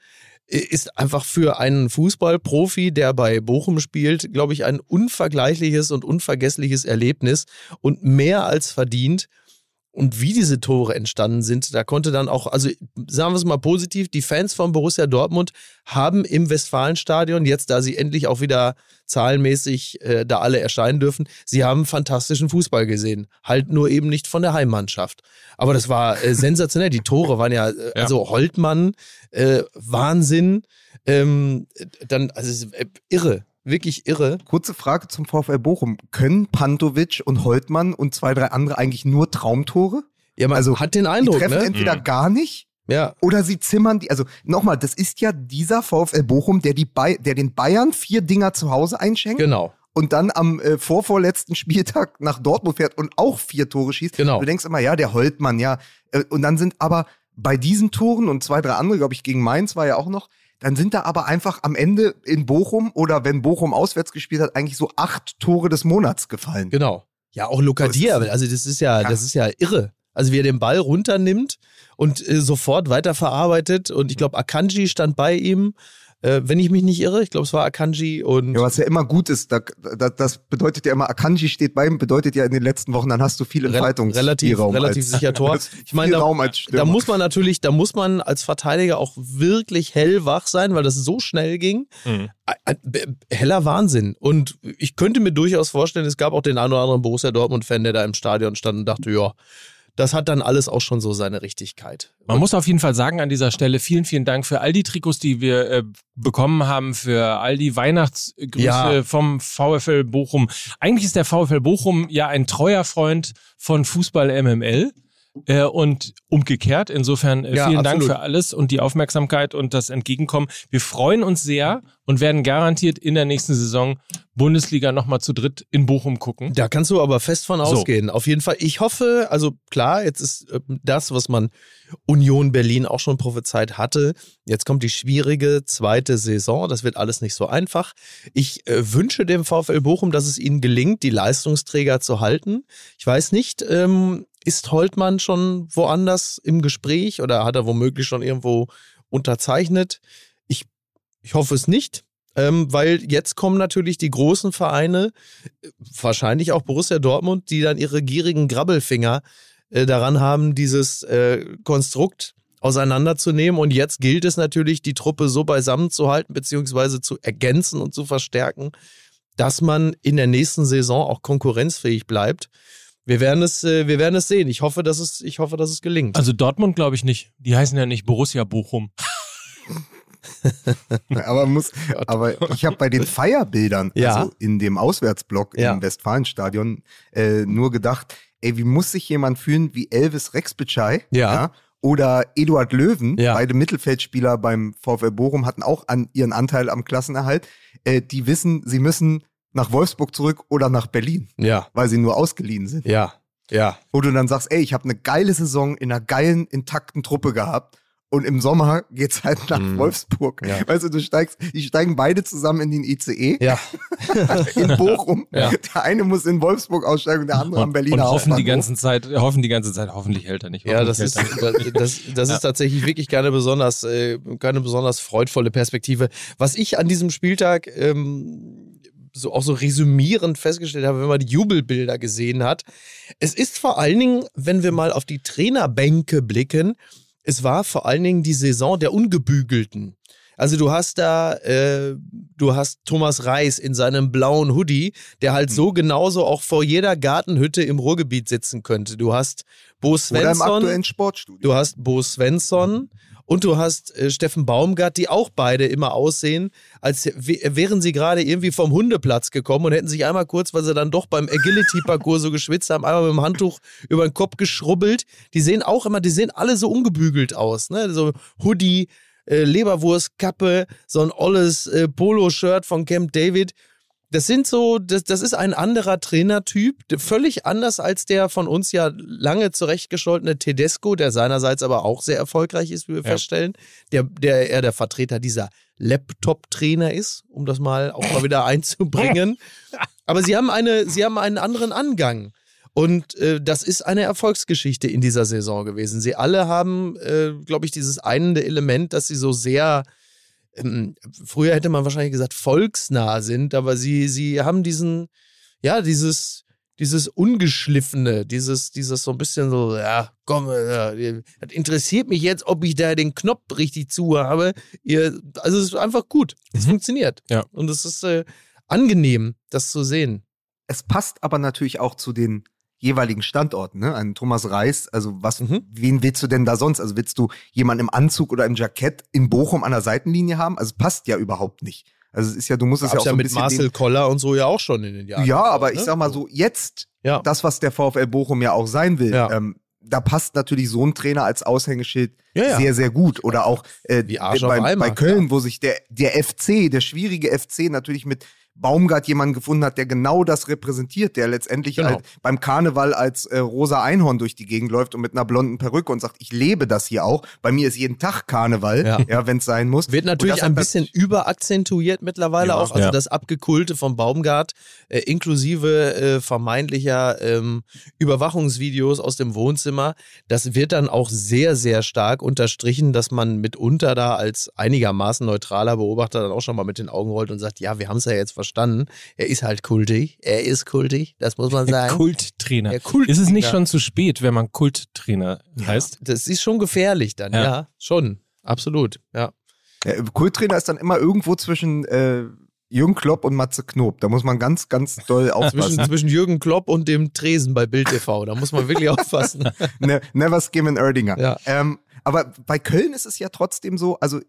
äh, ist einfach für einen Fußballprofi, der bei Bochum spielt, glaube ich, ein unvergleichliches und unvergessliches Erlebnis und mehr als verdient. Und wie diese Tore entstanden sind, da konnte dann auch, also sagen wir es mal positiv, die Fans von Borussia Dortmund haben im Westfalenstadion, jetzt da sie endlich auch wieder zahlenmäßig äh, da alle erscheinen dürfen, sie haben fantastischen Fußball gesehen. Halt nur eben nicht von der Heimmannschaft. Aber das war äh, *laughs* sensationell. Die Tore waren ja, äh, Ja. also Holtmann, äh, Wahnsinn. Ähm, dann, also äh, irre, wirklich irre. Kurze Frage zum VfL Bochum. Können Pantovic und Holtmann und zwei, drei andere eigentlich nur Traumtore? Ja, man Also, hat den Die Eindruck, treffen ne? entweder Mhm. gar nicht Ja, oder sie zimmern die. Also nochmal, das ist ja dieser VfL Bochum, der, die Bay der den Bayern vier Dinger zu Hause einschenkt genau. und dann am äh, vorvorletzten Spieltag nach Dortmund fährt und auch vier Tore schießt. Genau. Du denkst immer, ja, der Holtmann, ja. Äh, Und dann sind aber bei diesen Toren und zwei, drei andere, glaube ich, gegen Mainz war ja auch noch, dann sind da aber einfach am Ende in Bochum oder wenn Bochum auswärts gespielt hat, eigentlich so acht Tore des Monats gefallen. Genau. Ja, auch Luca So ist Dia, es. also das ist ja, Ja. das ist ja irre. Also wie er den Ball runternimmt und äh, sofort weiterverarbeitet und ich glaube Akanji stand bei ihm, äh, wenn ich mich nicht irre, ich glaube es war Akanji und Ja, was ja immer gut ist, da, da, das bedeutet ja immer, Akanji steht bei ihm, bedeutet ja in den letzten Wochen, dann hast du viel Re- Entfaltungsspielraum. relativ, relativ *laughs* als, sicher Tor. Ich meine, da, da muss man natürlich, da muss man als Verteidiger auch wirklich hellwach sein, weil das so schnell ging. Mhm. Heller Wahnsinn. Und ich könnte mir durchaus vorstellen, es gab auch den einen oder anderen Borussia Dortmund-Fan, der da im Stadion stand und dachte, ja, das hat dann alles auch schon so seine Richtigkeit. Man muss auf jeden Fall sagen an dieser Stelle vielen, vielen Dank für all die Trikots, die wir äh, bekommen haben, für all die Weihnachtsgrüße Ja. vom VfL Bochum. Eigentlich ist der VfL Bochum ja ein treuer Freund von Fußball MML. Äh, und umgekehrt. Insofern äh, Ja, vielen Dank absolut. für alles und die Aufmerksamkeit und das Entgegenkommen. Wir freuen uns sehr und werden garantiert in der nächsten Saison Bundesliga nochmal zu dritt in Bochum gucken. Da kannst du aber fest von So. ausgehen. Auf jeden Fall. Ich hoffe, also klar, jetzt ist äh, das, was man Union Berlin auch schon prophezeit hatte. Jetzt kommt die schwierige zweite Saison. Das wird alles nicht so einfach. Ich äh, wünsche dem VfL Bochum, dass es ihnen gelingt, die Leistungsträger zu halten. Ich weiß nicht, ähm, ist Holtmann schon woanders im Gespräch oder hat er womöglich schon irgendwo unterzeichnet? Ich, ich hoffe es nicht. Ähm, weil jetzt kommen natürlich die großen Vereine, äh, wahrscheinlich auch Borussia Dortmund, die dann ihre gierigen Grabbelfinger äh, daran haben, dieses äh, Konstrukt auseinanderzunehmen. Und jetzt gilt es natürlich, die Truppe so beisammen zu halten, beziehungsweise zu ergänzen und zu verstärken, dass man in der nächsten Saison auch konkurrenzfähig bleibt. Wir werden es, äh, wir werden es sehen. Ich hoffe, dass es, ich hoffe, dass es gelingt. Also Dortmund glaube ich nicht. Die heißen ja nicht Borussia Bochum. *laughs* aber muss, aber ich habe bei den Feierbildern, Ja. also in dem Auswärtsblock Ja. im Westfalenstadion, äh, nur gedacht, ey, wie muss sich jemand fühlen wie Elvis Rexbitschei? Ja. Oder Eduard Löwen, Ja. beide Mittelfeldspieler beim VfL Bochum hatten auch an ihren Anteil am Klassenerhalt. Äh, die wissen, sie müssen nach Wolfsburg zurück oder nach Berlin, ja, weil sie nur ausgeliehen sind. ja, ja. Wo du dann sagst, ey, ich habe eine geile Saison in einer geilen, intakten Truppe gehabt. Und im Sommer geht's halt nach Mhm. Wolfsburg. Ja. Weißt du, du steigst, die steigen beide zusammen in den ICE Ja, *laughs* in Bochum. Ja. Der eine muss in Wolfsburg aussteigen und der andere am Und, Berliner und hoffen die ganze Zeit, hoffen die ganze Zeit, hoffentlich hält er nicht. Ja, *laughs* das ist, das, das, das ist tatsächlich wirklich keine besonders, äh, keine besonders freudvolle Perspektive. Was ich an diesem Spieltag ähm, so auch so resümierend festgestellt habe, wenn man die Jubelbilder gesehen hat. Es ist vor allen Dingen, wenn wir mal auf die Trainerbänke blicken, es war vor allen Dingen die Saison der Ungebügelten. Also du hast da, äh, du hast Thomas Reis in seinem blauen Hoodie, der halt so genauso auch vor jeder Gartenhütte im Ruhrgebiet sitzen könnte. Du hast Bo Oder im Svensson, aktuellen Sportstudio. du hast Bo Svensson und du hast äh, Steffen Baumgart, die auch beide immer aussehen, als wären sie gerade irgendwie vom Hundeplatz gekommen und hätten sich einmal kurz, weil sie dann doch beim Agility-Parcours so geschwitzt haben, einmal mit dem Handtuch über den Kopf geschrubbelt. Die sehen auch immer, die sehen alle so ungebügelt aus, ne? So Hoodie, äh, Leberwurstkappe, so ein olles äh, Polo-Shirt von Camp David. Das sind so, das, das ist ein anderer Trainertyp, völlig anders als der von uns ja lange zurechtgescholtene Tedesco, der seinerseits aber auch sehr erfolgreich ist, wie wir Ja. feststellen, der, der eher der Vertreter dieser Laptop-Trainer ist, um das mal auch mal wieder *laughs* einzubringen. Aber sie haben eine, sie haben einen anderen Angang. Und äh, das ist eine Erfolgsgeschichte in dieser Saison gewesen. Sie alle haben, äh, glaube ich, dieses einende Element, dass sie so sehr, früher hätte man wahrscheinlich gesagt, volksnah sind, aber sie, sie haben diesen, ja, dieses, dieses Ungeschliffene, dieses, dieses so ein bisschen so, ja, komm, äh, das interessiert mich jetzt, ob ich da den Knopf richtig zu habe. Ihr, also es ist einfach gut. Es Mhm. funktioniert. Ja. Und es ist äh, angenehm, das zu sehen. es passt aber natürlich auch zu den jeweiligen Standorten, ne? Ein Thomas Reis, also was, Mhm. wen willst du denn da sonst? Also willst du jemanden im Anzug oder im Jackett in Bochum an der Seitenlinie haben? Also passt ja überhaupt nicht. Also es ist ja, du musst es ja auch ja so ein mit bisschen Marcel Koller und so ja auch schon in den Jahren. Ja, aber ne? ich sag mal so, jetzt Ja. das, was der VfL Bochum ja auch sein will, Ja. ähm, da passt natürlich so ein Trainer als Aushängeschild Ja, sehr, sehr gut. Oder auch äh, bei, bei Köln, wo sich der, der FC, der schwierige FC, natürlich mit Baumgart jemanden gefunden hat, der genau das repräsentiert, der letztendlich Genau. halt beim Karneval als äh, rosa Einhorn durch die Gegend läuft und mit einer blonden Perücke und sagt, ich lebe das hier auch. Bei mir ist jeden Tag Karneval, Ja. ja, wenn es sein muss. Wird natürlich ein bisschen überakzentuiert mittlerweile Ja. auch. Also Ja. das Abgekulte von Baumgart, äh, inklusive äh, vermeintlicher ähm, Überwachungsvideos aus dem Wohnzimmer. Das wird dann auch sehr, sehr stark unterstrichen, dass man mitunter da als einigermaßen neutraler Beobachter dann auch schon mal mit den Augen rollt und sagt, ja, wir haben es ja jetzt verstanden. Er ist halt kultig. Er ist kultig, das muss man sagen. Kulttrainer. Der Kulttrainer. Ist es nicht schon zu spät, wenn man Kulttrainer heißt? Das ist schon gefährlich dann, ja, Ja. schon. Absolut, ja. Äh, Kulttrainer ist dann immer irgendwo zwischen äh, Jürgen Klopp und Matze Knob. Da muss man ganz, ganz doll *laughs* aufpassen. Zwischen, zwischen Jürgen Klopp und dem Tresen bei Bild TV. Da muss man wirklich *laughs* aufpassen. ne, never skim an Erdinger. Ja. Ähm, aber bei Köln ist es ja trotzdem so, also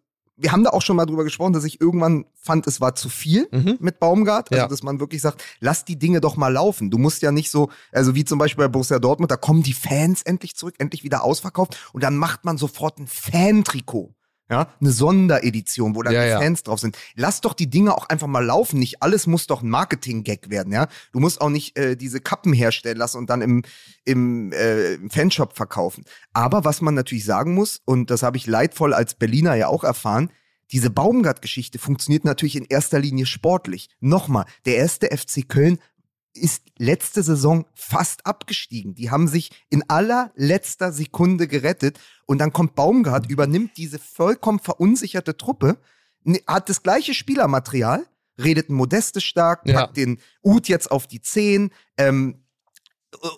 wir haben da auch schon mal drüber gesprochen, dass ich irgendwann fand, es war zu viel Mhm. mit Baumgart. Also, Ja. dass man wirklich sagt, lass die Dinge doch mal laufen. Du musst ja nicht so, also wie zum Beispiel bei Borussia Dortmund, da kommen die Fans endlich zurück, endlich wieder ausverkauft und dann macht man sofort ein Fan-Trikot. Ja, eine Sonderedition, wo dann Ja, die ja. Fans drauf sind. Lass doch die Dinge auch einfach mal laufen. Nicht alles muss doch ein Marketing-Gag werden, ja. Du musst auch nicht äh, diese Kappen herstellen lassen und dann im, im, äh, im Fanshop verkaufen. Aber was man natürlich sagen muss, und das habe ich leidvoll als Berliner ja auch erfahren, diese Baumgart-Geschichte funktioniert natürlich in erster Linie sportlich. Nochmal, der erste FC Köln ist letzte Saison fast abgestiegen. Die haben sich in allerletzter Sekunde gerettet und dann kommt Baumgart, übernimmt diese vollkommen verunsicherte Truppe, hat das gleiche Spielermaterial, redet Modeste stark, Ja. packt den Ut jetzt auf die 10, ähm,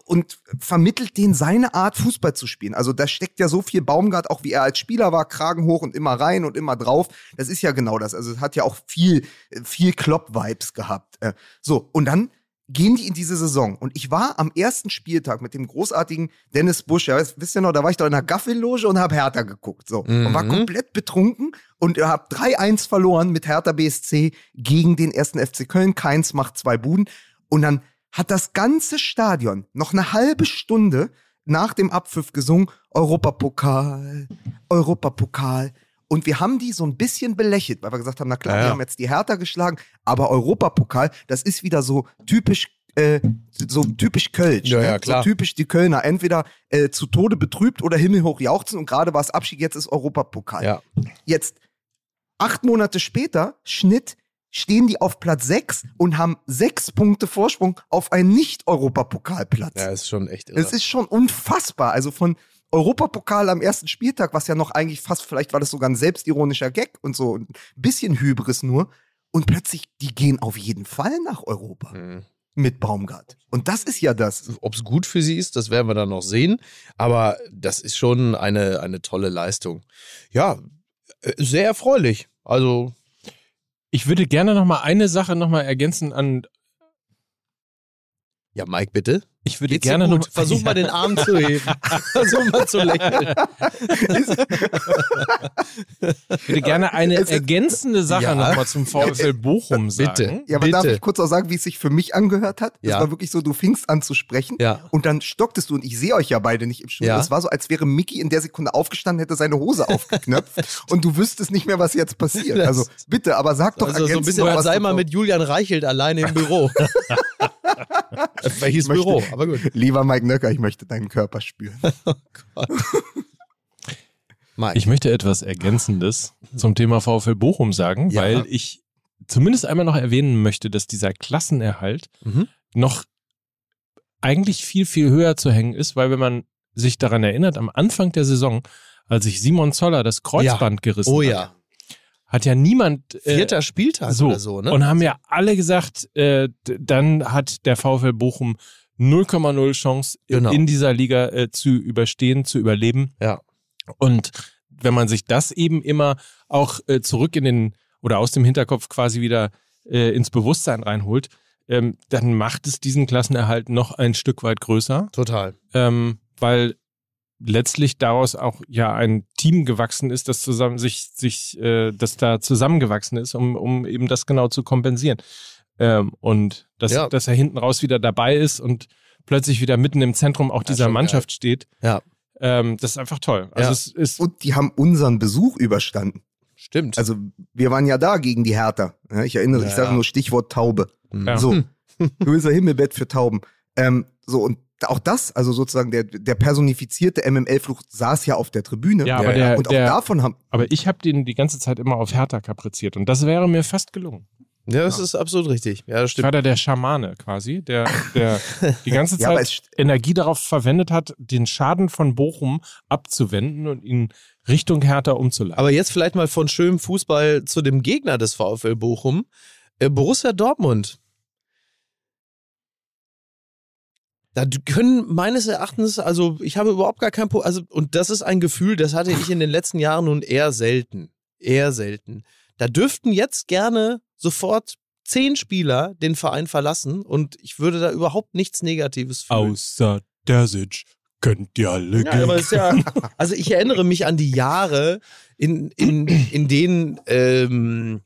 und vermittelt denen seine Art, Fußball zu spielen. Also da steckt ja so viel Baumgart, auch wie er als Spieler war, Kragen hoch und immer rein und immer drauf. Das ist ja genau das. Also es hat ja auch viel, viel Klopp-Vibes gehabt. Äh, So, und dann gehen die in diese Saison. Und ich war am ersten Spieltag mit dem großartigen Dennis Busch, ja, wisst ihr noch, da war ich doch in der Gaffelloge und habe Hertha geguckt. So. Und war Mhm. komplett betrunken und habe 3-1 verloren mit Hertha BSC gegen den ersten FC Köln. Keins macht zwei Buden. Und dann hat das ganze Stadion noch eine halbe Stunde nach dem Abpfiff gesungen, Europapokal, Europapokal. Und wir haben die so ein bisschen belächelt, weil wir gesagt haben, na klar, Ja, wir ja. haben jetzt die Hertha geschlagen, aber Europapokal, das ist wieder so typisch, äh, so typisch Kölsch. Ja, ne? ja, klar. So typisch die Kölner. Entweder äh, zu Tode betrübt oder himmelhoch jauchzen und gerade war es Abschied, jetzt ist Europapokal. Ja. Jetzt, acht Monate später, Schnitt, stehen die auf Platz 6 und haben sechs Punkte Vorsprung auf einen Nicht-Europapokalplatz. Ja, ist schon echt irre. Es ist schon unfassbar. Also von Europapokal am ersten Spieltag, was ja noch eigentlich fast, vielleicht war das sogar ein selbstironischer Gag und so, ein bisschen Hybris nur. und plötzlich, die gehen auf jeden Fall nach Europa Mhm. mit Baumgart. Und das ist ja das. Ob es gut für sie ist, das werden wir dann noch sehen. Aber das ist schon eine, eine tolle Leistung. Ja, äh, sehr erfreulich. Also, Ich würde gerne noch mal eine Sache noch mal ergänzen an. ja, Mike, bitte. Ich würde Geht's gerne noch Versuch mal den Arm zu heben. *laughs* Versuch mal zu lächeln. Ich würde gerne eine Es ergänzende Sache Ja. noch mal zum VfL Bochum sagen. Bitte. Ja, aber darf Bitte. ich kurz auch sagen, wie es sich für mich angehört hat? Es Ja. war wirklich so, du fingst an zu sprechen Ja. und dann stocktest du und ich sehe euch ja beide nicht im Studio. Ja. Es war so, als wäre Mickey in der Sekunde aufgestanden, hätte seine Hose aufgeknöpft *laughs* und du wüsstest nicht mehr, was jetzt passiert. Das- Also bitte, aber sag doch Also so ein ergänzend bisschen, noch sei mal mit Julian Reichelt alleine im Büro. *laughs* Welches möchte- Büro? Aber gut. Lieber Mike Nöcker, ich möchte deinen Körper spüren. *laughs* Mike. Ich möchte etwas Ergänzendes zum Thema VfL Bochum sagen, Ja. weil ich zumindest einmal noch erwähnen möchte, dass dieser Klassenerhalt Mhm. noch eigentlich viel, viel höher zu hängen ist, weil wenn man sich daran erinnert, am Anfang der Saison, als sich Simon Zoller das Kreuzband gerissen Oh hat, ja. Hat ja niemand äh, Vierter Spieltag so, oder so, ne? und haben ja alle gesagt, äh, dann hat der VfL Bochum 0,0 Chance Genau. in dieser Liga äh, zu überstehen, zu überleben. Ja. Und wenn man sich das eben immer auch äh, zurück in den oder aus dem Hinterkopf quasi wieder äh, ins Bewusstsein reinholt, ähm, dann macht es diesen Klassenerhalt noch ein Stück weit größer, Total. ähm, weil letztlich daraus auch ja ein Team gewachsen ist, das zusammen sich sich äh, das da zusammengewachsen ist, um um eben das genau zu kompensieren ähm, und dass Ja. dass er hinten raus wieder dabei ist und plötzlich wieder mitten im Zentrum auch dieser Mannschaft steht. Ja. Ähm, das ist einfach toll. Also Ja. es ist Und die haben unseren Besuch überstanden. Stimmt. Also wir waren ja da gegen die Hertha. Ja, ich erinnere, ich Ja, sage ja. nur Stichwort Taube. Ja. So, *laughs* böser Himmelbett für Tauben. Ähm, so, und auch das, also sozusagen der, der personifizierte MML-Fluch saß ja auf der Tribüne. ja, aber Ja, der, und auch der davon haben, aber ich habe den die ganze Zeit immer auf Hertha kapriziert und das wäre mir fast gelungen. Ja, das ist absolut richtig. Ja, das Ich war stimmt. da der Schamane quasi, der, der *laughs* die ganze Ja, Zeit es- Energie darauf verwendet hat, den Schaden von Bochum abzuwenden und ihn Richtung Hertha umzuleiten. Aber jetzt vielleicht mal von schönem Fußball zu dem Gegner des VfL Bochum. Äh, Borussia Dortmund. Da können meines Erachtens, also ich habe überhaupt gar kein Problem, also und das ist ein Gefühl, das hatte ich in den letzten Jahren nun eher selten. Eher selten. Da dürften jetzt gerne sofort zehn Spieler den Verein verlassen und ich würde da überhaupt nichts Negatives fühlen. Außer der Sitch könnt ihr alle Ja, aber ist ja, *laughs* also ich erinnere mich an die Jahre, in, in, in denen, ähm,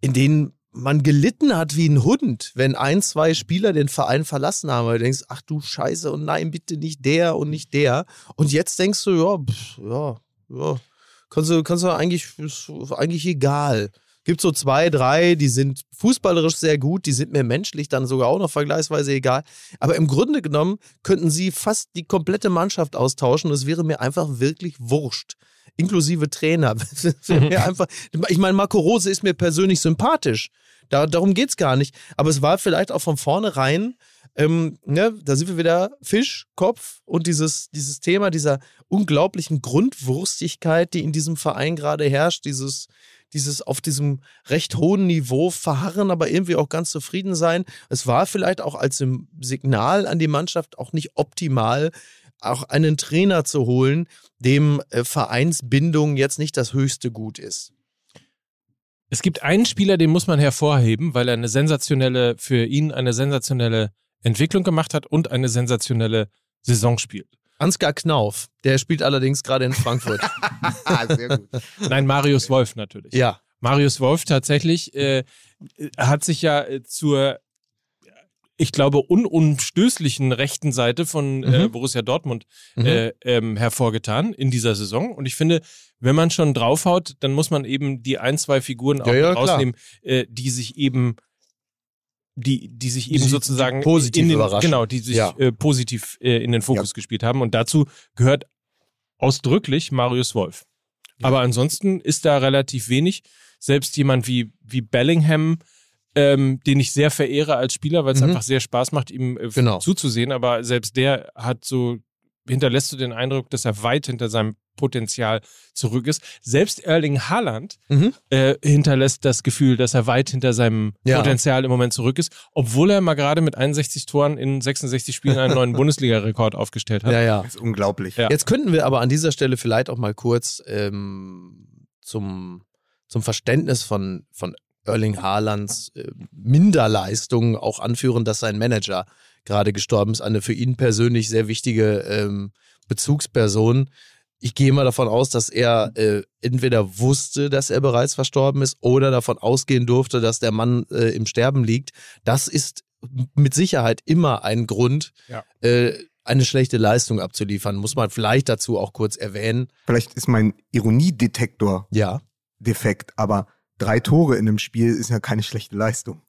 in denen man gelitten hat wie ein Hund, wenn ein, zwei Spieler den Verein verlassen haben. Weil du denkst, ach du Scheiße, und nein, bitte nicht der und nicht der. Und jetzt denkst du, ja, pff, ja, ja, kannst du, kannst du eigentlich, ist eigentlich egal. Gibt so zwei, drei, die sind fußballerisch sehr gut, die sind mir menschlich dann sogar auch noch vergleichsweise egal. Aber im Grunde genommen könnten sie fast die komplette Mannschaft austauschen und es wäre mir einfach wirklich wurscht. Inklusive Trainer. *laughs* Mir einfach, ich meine, Marco Rose ist mir persönlich sympathisch. Da, darum geht es gar nicht. Aber es war vielleicht auch von vornherein, ähm, ne, da sind wir wieder Fisch, Kopf und dieses, dieses Thema dieser unglaublichen Grundwurstigkeit, die in diesem Verein gerade herrscht, dieses, dieses auf diesem recht hohen Niveau verharren, aber irgendwie auch ganz zufrieden sein. Es war vielleicht auch als Signal an die Mannschaft auch nicht optimal, auch einen Trainer zu holen, dem äh, Vereinsbindung jetzt nicht das höchste Gut ist. Es gibt einen Spieler, den muss man hervorheben, weil er eine sensationelle, für ihn eine sensationelle Entwicklung gemacht hat und eine sensationelle Saison spielt. Ansgar Knauf, der spielt allerdings gerade in Frankfurt. ah, *laughs* sehr gut. Nein, Marius Wolf natürlich. ja, Marius Wolf tatsächlich äh, hat sich ja äh, zur, ich glaube, unumstößlichen rechten Seite von äh, Mhm. Borussia Dortmund Mhm. äh, ähm, hervorgetan in dieser Saison. Und ich finde, wenn man schon draufhaut, dann muss man eben die ein, zwei Figuren auch Ja, ja, rausnehmen, äh, die sich eben die, die sich eben Die- sozusagen positiv in den, überraschen. genau, die sich Ja. äh, positiv äh, in den Fokus gespielt haben. Und dazu gehört ausdrücklich Marius Wolf. Aber ansonsten ist da relativ wenig. Selbst jemand wie, wie Bellingham, ähm, den ich sehr verehre als Spieler, weil es Mhm. einfach sehr Spaß macht, ihm äh, Genau. zuzusehen. Aber selbst der hat so, hinterlässt du den Eindruck, dass er weit hinter seinem Potenzial zurück ist. Selbst Erling Haaland Mhm. äh, hinterlässt das Gefühl, dass er weit hinter seinem Ja. Potenzial im Moment zurück ist, obwohl er mal gerade mit 61 Toren in 66 Spielen einen neuen *laughs* Bundesliga-Rekord aufgestellt hat. Ja, ja. Das ist unglaublich. Ja. Jetzt könnten wir aber an dieser Stelle vielleicht auch mal kurz ähm, zum, zum Verständnis von, von Erling Haalands äh, Minderleistungen auch anführen, dass sein Manager gerade gestorben ist. Eine für ihn persönlich sehr wichtige ähm, Bezugsperson. Ich gehe mal davon aus, dass er äh, entweder wusste, dass er bereits verstorben ist oder davon ausgehen durfte, dass der Mann äh, im Sterben liegt. Das ist mit Sicherheit immer ein Grund, Ja. äh, eine schlechte Leistung abzuliefern. Muss man vielleicht dazu auch kurz erwähnen. Vielleicht ist mein Ironiedetektor Ja, defekt, aber drei Tore in einem Spiel ist ja keine schlechte Leistung.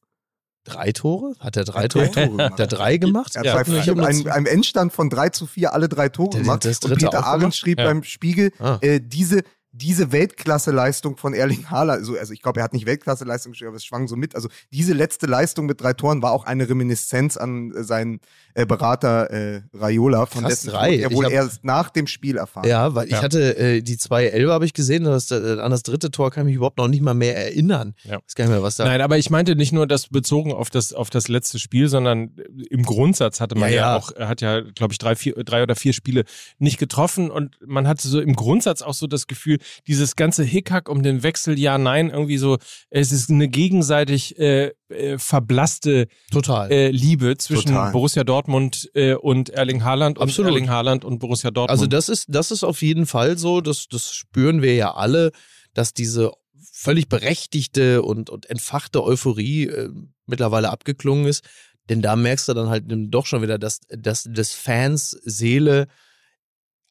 Drei Tore? Hat er drei Tore? drei Tore Hat er gemacht. drei gemacht? Er hat Ja, bei einem, einem, Endstand von 3 zu 4 alle drei Tore gemacht. und Peter gemacht? schrieb Ja. beim Spiegel, Ah. äh, diese, diese Weltklasse-Leistung von Erling Haaland, also, also ich glaube, er hat nicht Weltklasse-Leistung geschrieben, aber es schwang so mit. Also diese letzte Leistung mit drei Toren war auch eine Reminiszenz an äh, seinen äh, Berater äh, Raiola, von Krass, dessen drei. Er Ich wohl hab- erst nach dem Spiel erfahren. Ja, weil Ja. ich hatte äh, die zwei Elber habe ich gesehen, das, äh, an das dritte Tor kann ich mich überhaupt noch nicht mal mehr erinnern. Ja. Ich weiß gar nicht mehr, was da. Nein, aber ich meinte nicht nur das bezogen auf das, auf das letzte Spiel, sondern im Grundsatz hatte man Ja, ja, ja. auch, er hat ja, glaube ich, drei, vier, drei oder vier Spiele nicht getroffen und man hatte so im Grundsatz auch so das Gefühl, dieses ganze Hickhack um den Wechsel, ja, nein, irgendwie so, es ist eine gegenseitig äh, äh, verblasste Total. äh, Liebe zwischen Total. Borussia Dortmund äh, und Erling Haaland Absolut. und Erling Haaland und Borussia Dortmund. Also das ist, das ist auf jeden Fall so, das, das spüren wir ja alle, dass diese völlig berechtigte und, und entfachte Euphorie äh, mittlerweile abgeklungen ist. Denn da merkst du dann halt doch schon wieder, dass, dass des Fans Seele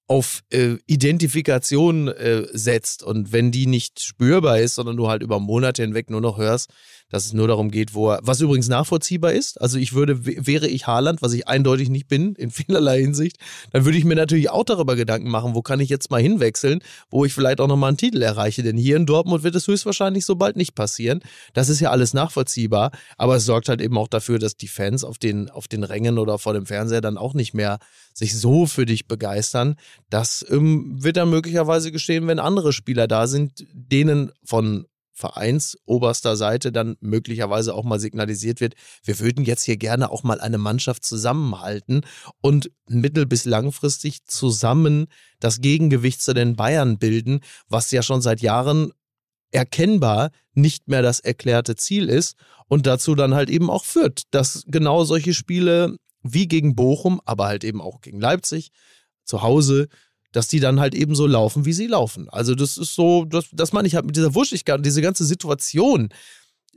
auf äh, Identifikation äh, setzt und wenn die nicht spürbar ist, sondern du halt über Monate hinweg nur noch hörst, dass es nur darum geht, wo er, was übrigens nachvollziehbar ist. Also ich würde, wäre ich Haaland, was ich eindeutig nicht bin, in *laughs* vielerlei Hinsicht, dann würde ich mir natürlich auch darüber Gedanken machen, wo kann ich jetzt mal hinwechseln, wo ich vielleicht auch nochmal einen Titel erreiche. Denn hier in Dortmund wird es höchstwahrscheinlich so bald nicht passieren. Das ist ja alles nachvollziehbar, aber es sorgt halt eben auch dafür, dass die Fans auf den, auf den Rängen oder vor dem Fernseher dann auch nicht mehr sich so für dich begeistern. Das ähm, wird dann möglicherweise geschehen, wenn andere Spieler da sind, denen von vereinsoberster Seite dann möglicherweise auch mal signalisiert wird, wir würden jetzt hier gerne auch mal eine Mannschaft zusammenhalten und mittel- bis langfristig zusammen das Gegengewicht zu den Bayern bilden, was ja schon seit Jahren erkennbar nicht mehr das erklärte Ziel ist und dazu dann halt eben auch führt, dass genau solche Spiele wie gegen Bochum, aber halt eben auch gegen Leipzig zu Hause, dass die dann halt eben so laufen, wie sie laufen. Also das ist so, das, das meine ich halt mit dieser Wurstigkeit und diese ganze Situation.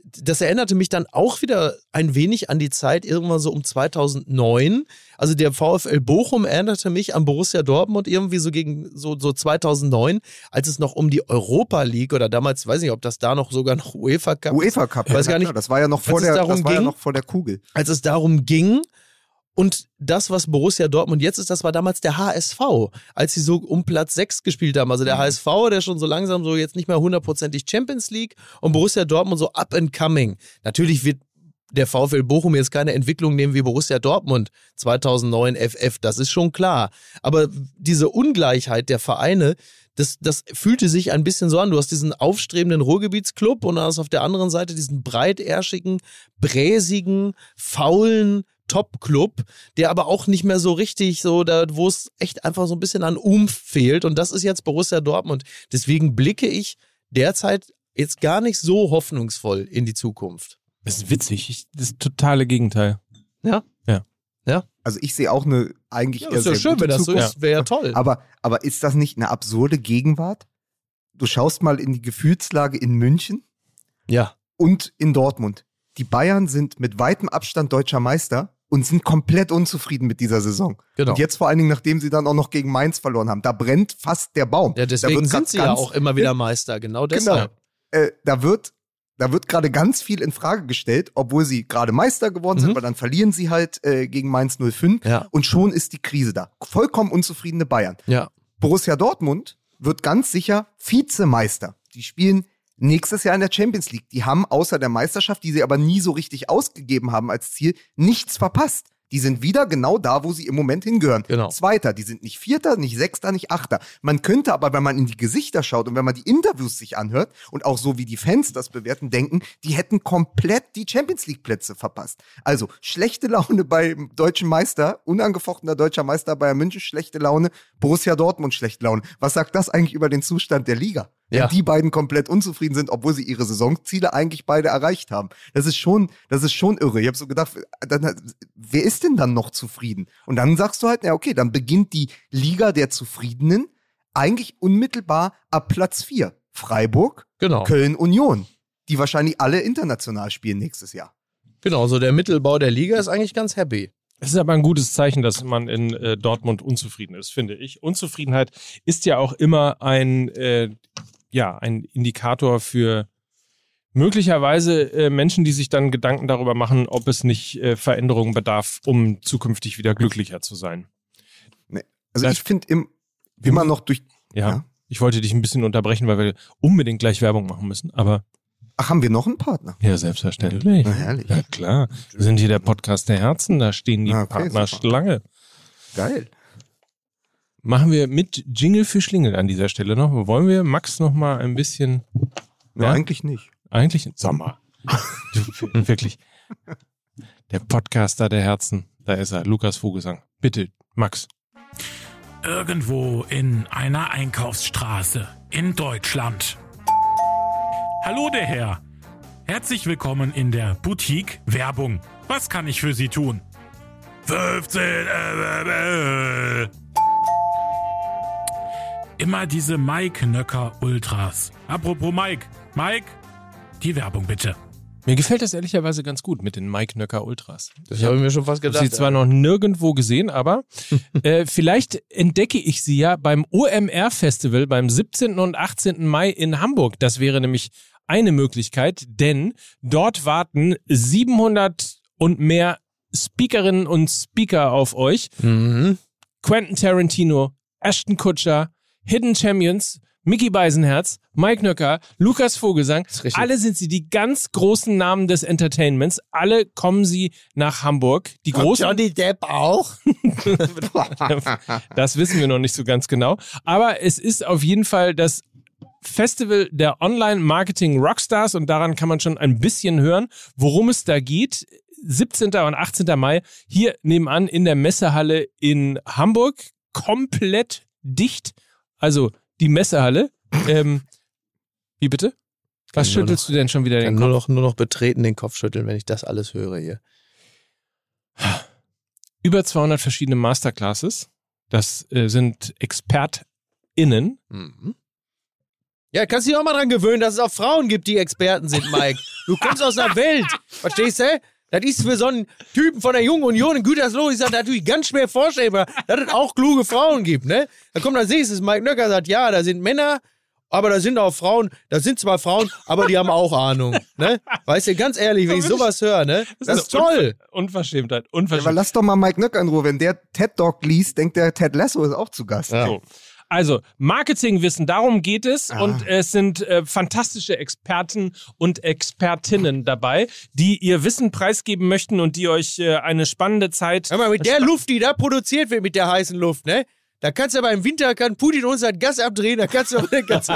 Das erinnerte mich dann auch wieder ein wenig an die Zeit irgendwann so um 2009. Also der VfL Bochum erinnerte mich an Borussia Dortmund irgendwie so gegen so, so 2009, als es noch um die Europa League oder damals, weiß nicht, ob das da noch sogar noch UEFA Cup UEFA Cup, Weiß ja, gar nicht, klar, das war ja noch vor der, das war ja ging- noch vor der Kugel. als es darum ging, und das, was Borussia Dortmund jetzt ist, das war damals der HSV, als sie so um Platz 6 gespielt haben. Also der HSV, der schon so langsam so jetzt nicht mehr hundertprozentig Champions League und Borussia Dortmund so up and coming. Natürlich wird der VfL Bochum jetzt keine Entwicklung nehmen wie Borussia Dortmund 2009 FF, das ist schon klar. Aber diese Ungleichheit der Vereine, das, das fühlte sich ein bisschen so an. Du hast diesen aufstrebenden Ruhrgebietsclub und dann hast auf der anderen Seite diesen breiterschigen, bräsigen, faulen Top-Club, der aber auch nicht mehr so richtig so, da, wo es echt einfach so ein bisschen an Umf fehlt. Und das ist jetzt Borussia Dortmund. Deswegen blicke ich derzeit jetzt gar nicht so hoffnungsvoll in die Zukunft. das ist witzig. Ich, das totale Gegenteil. Ja? Ja. Ja? Also ich sehe auch eine eigentlich Ja, eher ist ja sehr schön, gute wenn das so Zukunft. ist. Wäre ja toll. Aber, aber ist das nicht eine absurde Gegenwart? Du schaust mal in die Gefühlslage in München ja. und in Dortmund. Die Bayern sind mit weitem Abstand deutscher Meister und sind komplett unzufrieden mit dieser Saison. Genau. Und jetzt vor allen Dingen, nachdem sie dann auch noch gegen Mainz verloren haben. Da brennt fast der Baum. Ja, deswegen sind sie ja auch immer wieder Meister. Genau deshalb. äh, da wird da wird gerade ganz viel in Frage gestellt, obwohl sie gerade Meister geworden Mhm. sind, weil dann verlieren sie halt äh, gegen Mainz 05 Ja. und schon ist die Krise da. Vollkommen unzufriedene Bayern. Ja. Borussia Dortmund wird ganz sicher Vizemeister. Die spielen nächstes Jahr in der Champions League. Die haben außer der Meisterschaft, die sie aber nie so richtig ausgegeben haben als Ziel, nichts verpasst. Die sind wieder genau da, wo sie im Moment hingehören. Genau. Zweiter, die sind nicht Vierter, nicht Sechster, nicht Achter. Man könnte aber, wenn man in die Gesichter schaut und wenn man die Interviews sich anhört und auch so wie die Fans das bewerten, denken, die hätten komplett die Champions League Plätze verpasst. Also schlechte Laune beim deutschen Meister, unangefochtener deutscher Meister Bayern München, schlechte Laune, Borussia Dortmund schlechte Laune. Was sagt das eigentlich über den Zustand der Liga? Wenn Ja. die beiden komplett unzufrieden sind, obwohl sie ihre Saisonziele eigentlich beide erreicht haben. Das ist schon, das ist schon irre. Ich habe so gedacht, dann, wer ist denn dann noch zufrieden? Und dann sagst du halt, ja okay, dann beginnt die Liga der Zufriedenen eigentlich unmittelbar ab Platz 4. Freiburg, Genau. Köln, Union, die wahrscheinlich alle international spielen nächstes Jahr. Genau, so der Mittelbau der Liga ist eigentlich ganz happy. Es ist aber ein gutes Zeichen, dass man in äh, Dortmund unzufrieden ist, finde ich. Unzufriedenheit ist ja auch immer ein, äh, ja, ein Indikator für möglicherweise äh, Menschen, die sich dann Gedanken darüber machen, ob es nicht äh, Veränderungen bedarf, um zukünftig wieder glücklicher zu sein. Also Das- ich finde im, immer noch durch. Ja. Ja. Ich wollte dich ein bisschen unterbrechen, weil wir unbedingt gleich Werbung machen müssen, aber Ach, haben wir noch einen Partner? ja, selbstverständlich. Na, herrlich. Ja, klar. Wir sind hier der Podcast der Herzen, da stehen die okay, Partner super. Schlange. Geil. Machen wir mit Jingle für Schlingel an dieser Stelle noch. Wollen wir Max noch mal ein bisschen Ja, Ja? eigentlich nicht. eigentlich Sommer. *laughs* Wirklich. Der Podcaster der Herzen, da ist er, Lukas Vogelsang. Bitte, Max. Irgendwo in einer Einkaufsstraße in Deutschland. Hallo der Herr. Herzlich willkommen in der Boutique Werbung. Was kann ich für Sie tun? 15 äh, äh, äh. Immer diese Mike Nöcker Ultras. Apropos Mike. Mike, die Werbung bitte. Mir gefällt das ehrlicherweise ganz gut mit den Mike Nöcker Ultras. Das habe ich mir schon fast Ich habe gedacht. sie zwar noch nirgendwo gesehen, aber *laughs* äh, vielleicht entdecke ich sie ja beim OMR-Festival beim 17. und 18. Mai in Hamburg. Das wäre nämlich eine Möglichkeit, denn dort warten 700 und mehr Speakerinnen und Speaker auf euch. Mhm. Quentin Tarantino, Ashton Kutcher, Hidden Champions, Mickey Beisenherz, Mike Nöcker, Lukas Vogelsang. Alle sind sie die ganz großen Namen des Entertainments. Alle kommen sie nach Hamburg. Die großen, Johnny Depp auch? *laughs* das wissen wir noch nicht so ganz genau. Aber es ist auf jeden Fall das Festival der Online-Marketing-Rockstars und daran kann man schon ein bisschen hören, worum es da geht. 17. und 18. Mai hier nebenan in der Messehalle in Hamburg. Komplett dicht. Also die Messehalle. Ähm, wie bitte? Was Kann schüttelst du denn schon wieder den Kopf? nur noch, nur noch betreten den Kopf schütteln, wenn ich das alles höre hier. Über 200 verschiedene Masterclasses. Das äh, sind ExpertInnen. Mhm. Ja, kannst dich auch mal dran gewöhnen, dass es auch Frauen gibt, die Experten sind, Mike. Du kommst aus einer Welt, verstehst du? Das ist für so einen Typen von der Jungen Union in Gütersloh, ist das natürlich ganz schwer vorstellbar, dass es auch kluge Frauen gibt, ne? Da kommt als nächstes Mike Nöcker sagt, ja, da sind Männer, aber da sind auch Frauen, da sind zwar Frauen, aber die haben auch Ahnung, ne? Weißt du, ganz ehrlich, wenn ich sowas höre, ne? Das ist eine toll. Unver Unverschämtheit. Ja, aber Unverschämtheit. lass doch mal Mike Nöcker in Ruhe. Wenn der TED Dog liest, denkt der Ted Lasso ist auch zu Gast. Ja. So. Also, Marketingwissen, darum geht es. Ah. Und es sind äh, fantastische Experten und Expertinnen dabei, die ihr Wissen preisgeben möchten und die euch äh, eine spannende Zeit. Hör mal, mit der Luft, die da produziert wird, mit der heißen Luft, ne? Da kannst du aber im Winter, kann Putin uns das Gas abdrehen, da kannst du aber kannst *laughs* du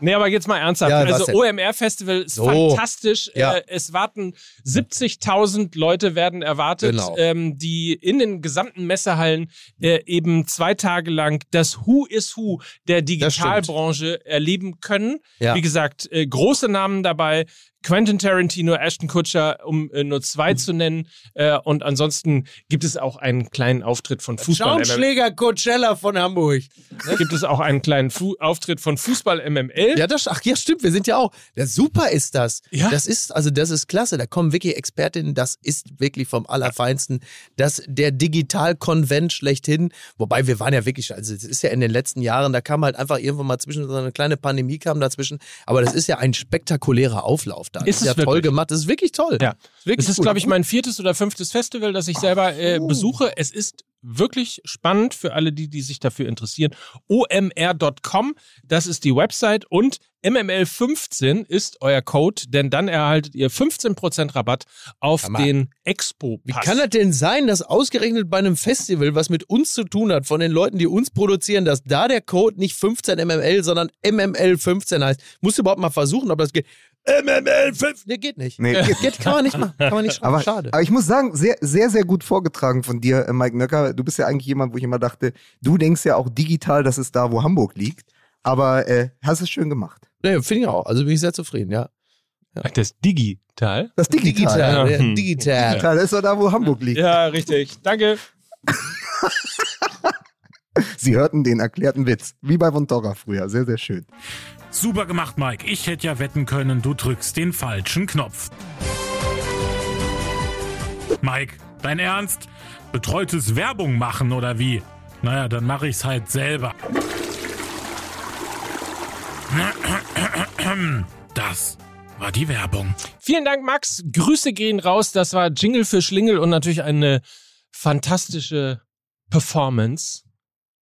Nee, aber jetzt mal ernsthaft. Ja, also? OMR-Festival ist So. fantastisch. Ja. Äh, es warten 70.000 Leute werden erwartet, Genau. ähm, die in den gesamten Messehallen äh, eben zwei Tage lang das Who is Who der Digitalbranche erleben können. Ja. Wie gesagt, äh, große Namen dabei. Quentin Tarantino, Ashton Kutcher, um äh, nur zwei zu nennen. Äh, und ansonsten gibt es auch einen kleinen Auftritt von Fußball. Schaumschläger Coachella von Hamburg. *laughs* Gibt es auch einen kleinen Fu Auftritt von Fußball MML. Ja, das, ach ja, stimmt, wir sind ja auch. Ja, super ist das. Ja. Das ist, also das ist klasse. Da kommen wirklich Expertinnen, das ist wirklich vom Allerfeinsten. Das, der Digital-Konvent schlechthin. Wobei wir waren ja wirklich, also es ist ja in den letzten Jahren, da kam halt einfach irgendwann mal zwischen, so eine kleine Pandemie kam dazwischen. Aber das ist ja ein spektakulärer Auflauf Das Ist ist es ja toll wirklich? gemacht. Das ist wirklich toll. Ja. Wirklich Es ist, glaube ich, mein viertes oder fünftes Festival, das ich selber äh, besuche. Es ist wirklich spannend für alle, die, die sich dafür interessieren. omr.com, das ist die Website und MML15 ist euer Code, denn dann erhaltet ihr 15% Rabatt auf den expo Wie kann das denn sein, dass ausgerechnet bei einem Festival, was mit uns zu tun hat, von den Leuten, die uns produzieren, dass da der Code nicht 15 MML, sondern MML 15 heißt? Musst du überhaupt mal versuchen, ob das geht. MML 15, nee, geht nicht. Nee, Geht, geht, kann man nicht machen. Kann man nicht schreiben. Aber, Schade. aber ich muss sagen, sehr, sehr, sehr gut vorgetragen von dir, äh, Mike Nöcker. Du bist ja eigentlich jemand, wo ich immer dachte, du denkst ja auch digital, dass es da, wo Hamburg liegt. Aber äh, hast es schön gemacht. Nee, finde ich auch. Also bin ich sehr zufrieden, ja. Ach, das Digital? Das digital. Digital. ja. ja, digital. Digital, das ist doch da, wo Hamburg liegt. Ja, richtig. Danke. *laughs* *laughs* Sie hörten den erklärten Witz. Wie bei Von Torra früher. Sehr, sehr schön. Super gemacht, Mike. Ich hätte ja wetten können, du drückst den falschen Knopf. Mike, dein Ernst? Betreutes Werbung machen oder wie? Naja, dann mache ich's halt selber. Das war die Werbung. Vielen Dank, Max. Grüße gehen raus. Das war Jingle für Schlingel und natürlich eine fantastische Performance,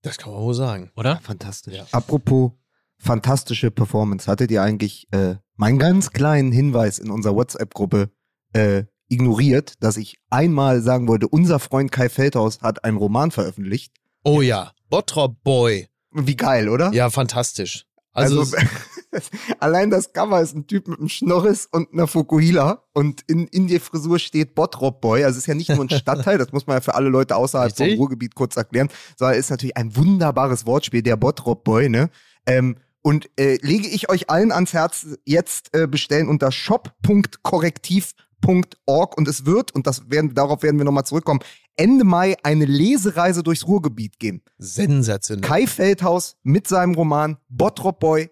Das kann man wohl sagen. oder? Fantastisch. Apropos fantastische Performance. Hattet ihr eigentlich äh, meinen ganz kleinen Hinweis in unserer WhatsApp-Gruppe äh, ignoriert, dass ich einmal sagen wollte, unser Freund Kai Feldhaus hat einen Roman veröffentlicht? Oh ja, Bottrop Boy. Wie geil, oder? Ja, fantastisch. Also, Also, *laughs* *laughs* allein das Cover ist ein Typ mit einem Schnorris und einer Fukuhila und in, in der Frisur steht Bottrop Boy. Also es ist ja nicht nur ein Stadtteil, das muss man ja für alle Leute außerhalb Richtig. vom Ruhrgebiet kurz erklären, sondern ist natürlich ein wunderbares Wortspiel, der Bottrop Boy, ne? Ähm, und äh, lege ich euch allen ans Herz, jetzt äh, bestellen unter shop.korrektiv.org und es wird, und das werden, darauf werden wir nochmal zurückkommen, Ende Mai eine Lesereise durchs Ruhrgebiet geben. sensationell. Kai Feldhaus mit seinem Roman Bottrop Boy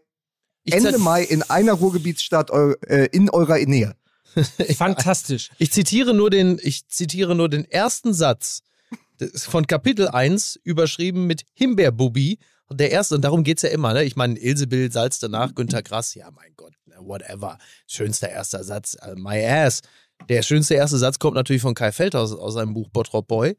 Ich Ende Mai in einer Ruhrgebietsstadt äh, in eurer Nähe. *laughs* Fantastisch. Ich zitiere nur den, ich zitiere nur den ersten Satz von Kapitel 1, überschrieben mit Himbeerbubi. Der erste, und darum geht's ja immer, ne? Ich meine, Ilsebill, Salz danach, Günter Grass, ja, mein Gott, whatever. Schönster erster Satz, äh, my ass. Der schönste erste Satz kommt natürlich von Kai Feldhaus aus seinem Buch Bottrop Boy,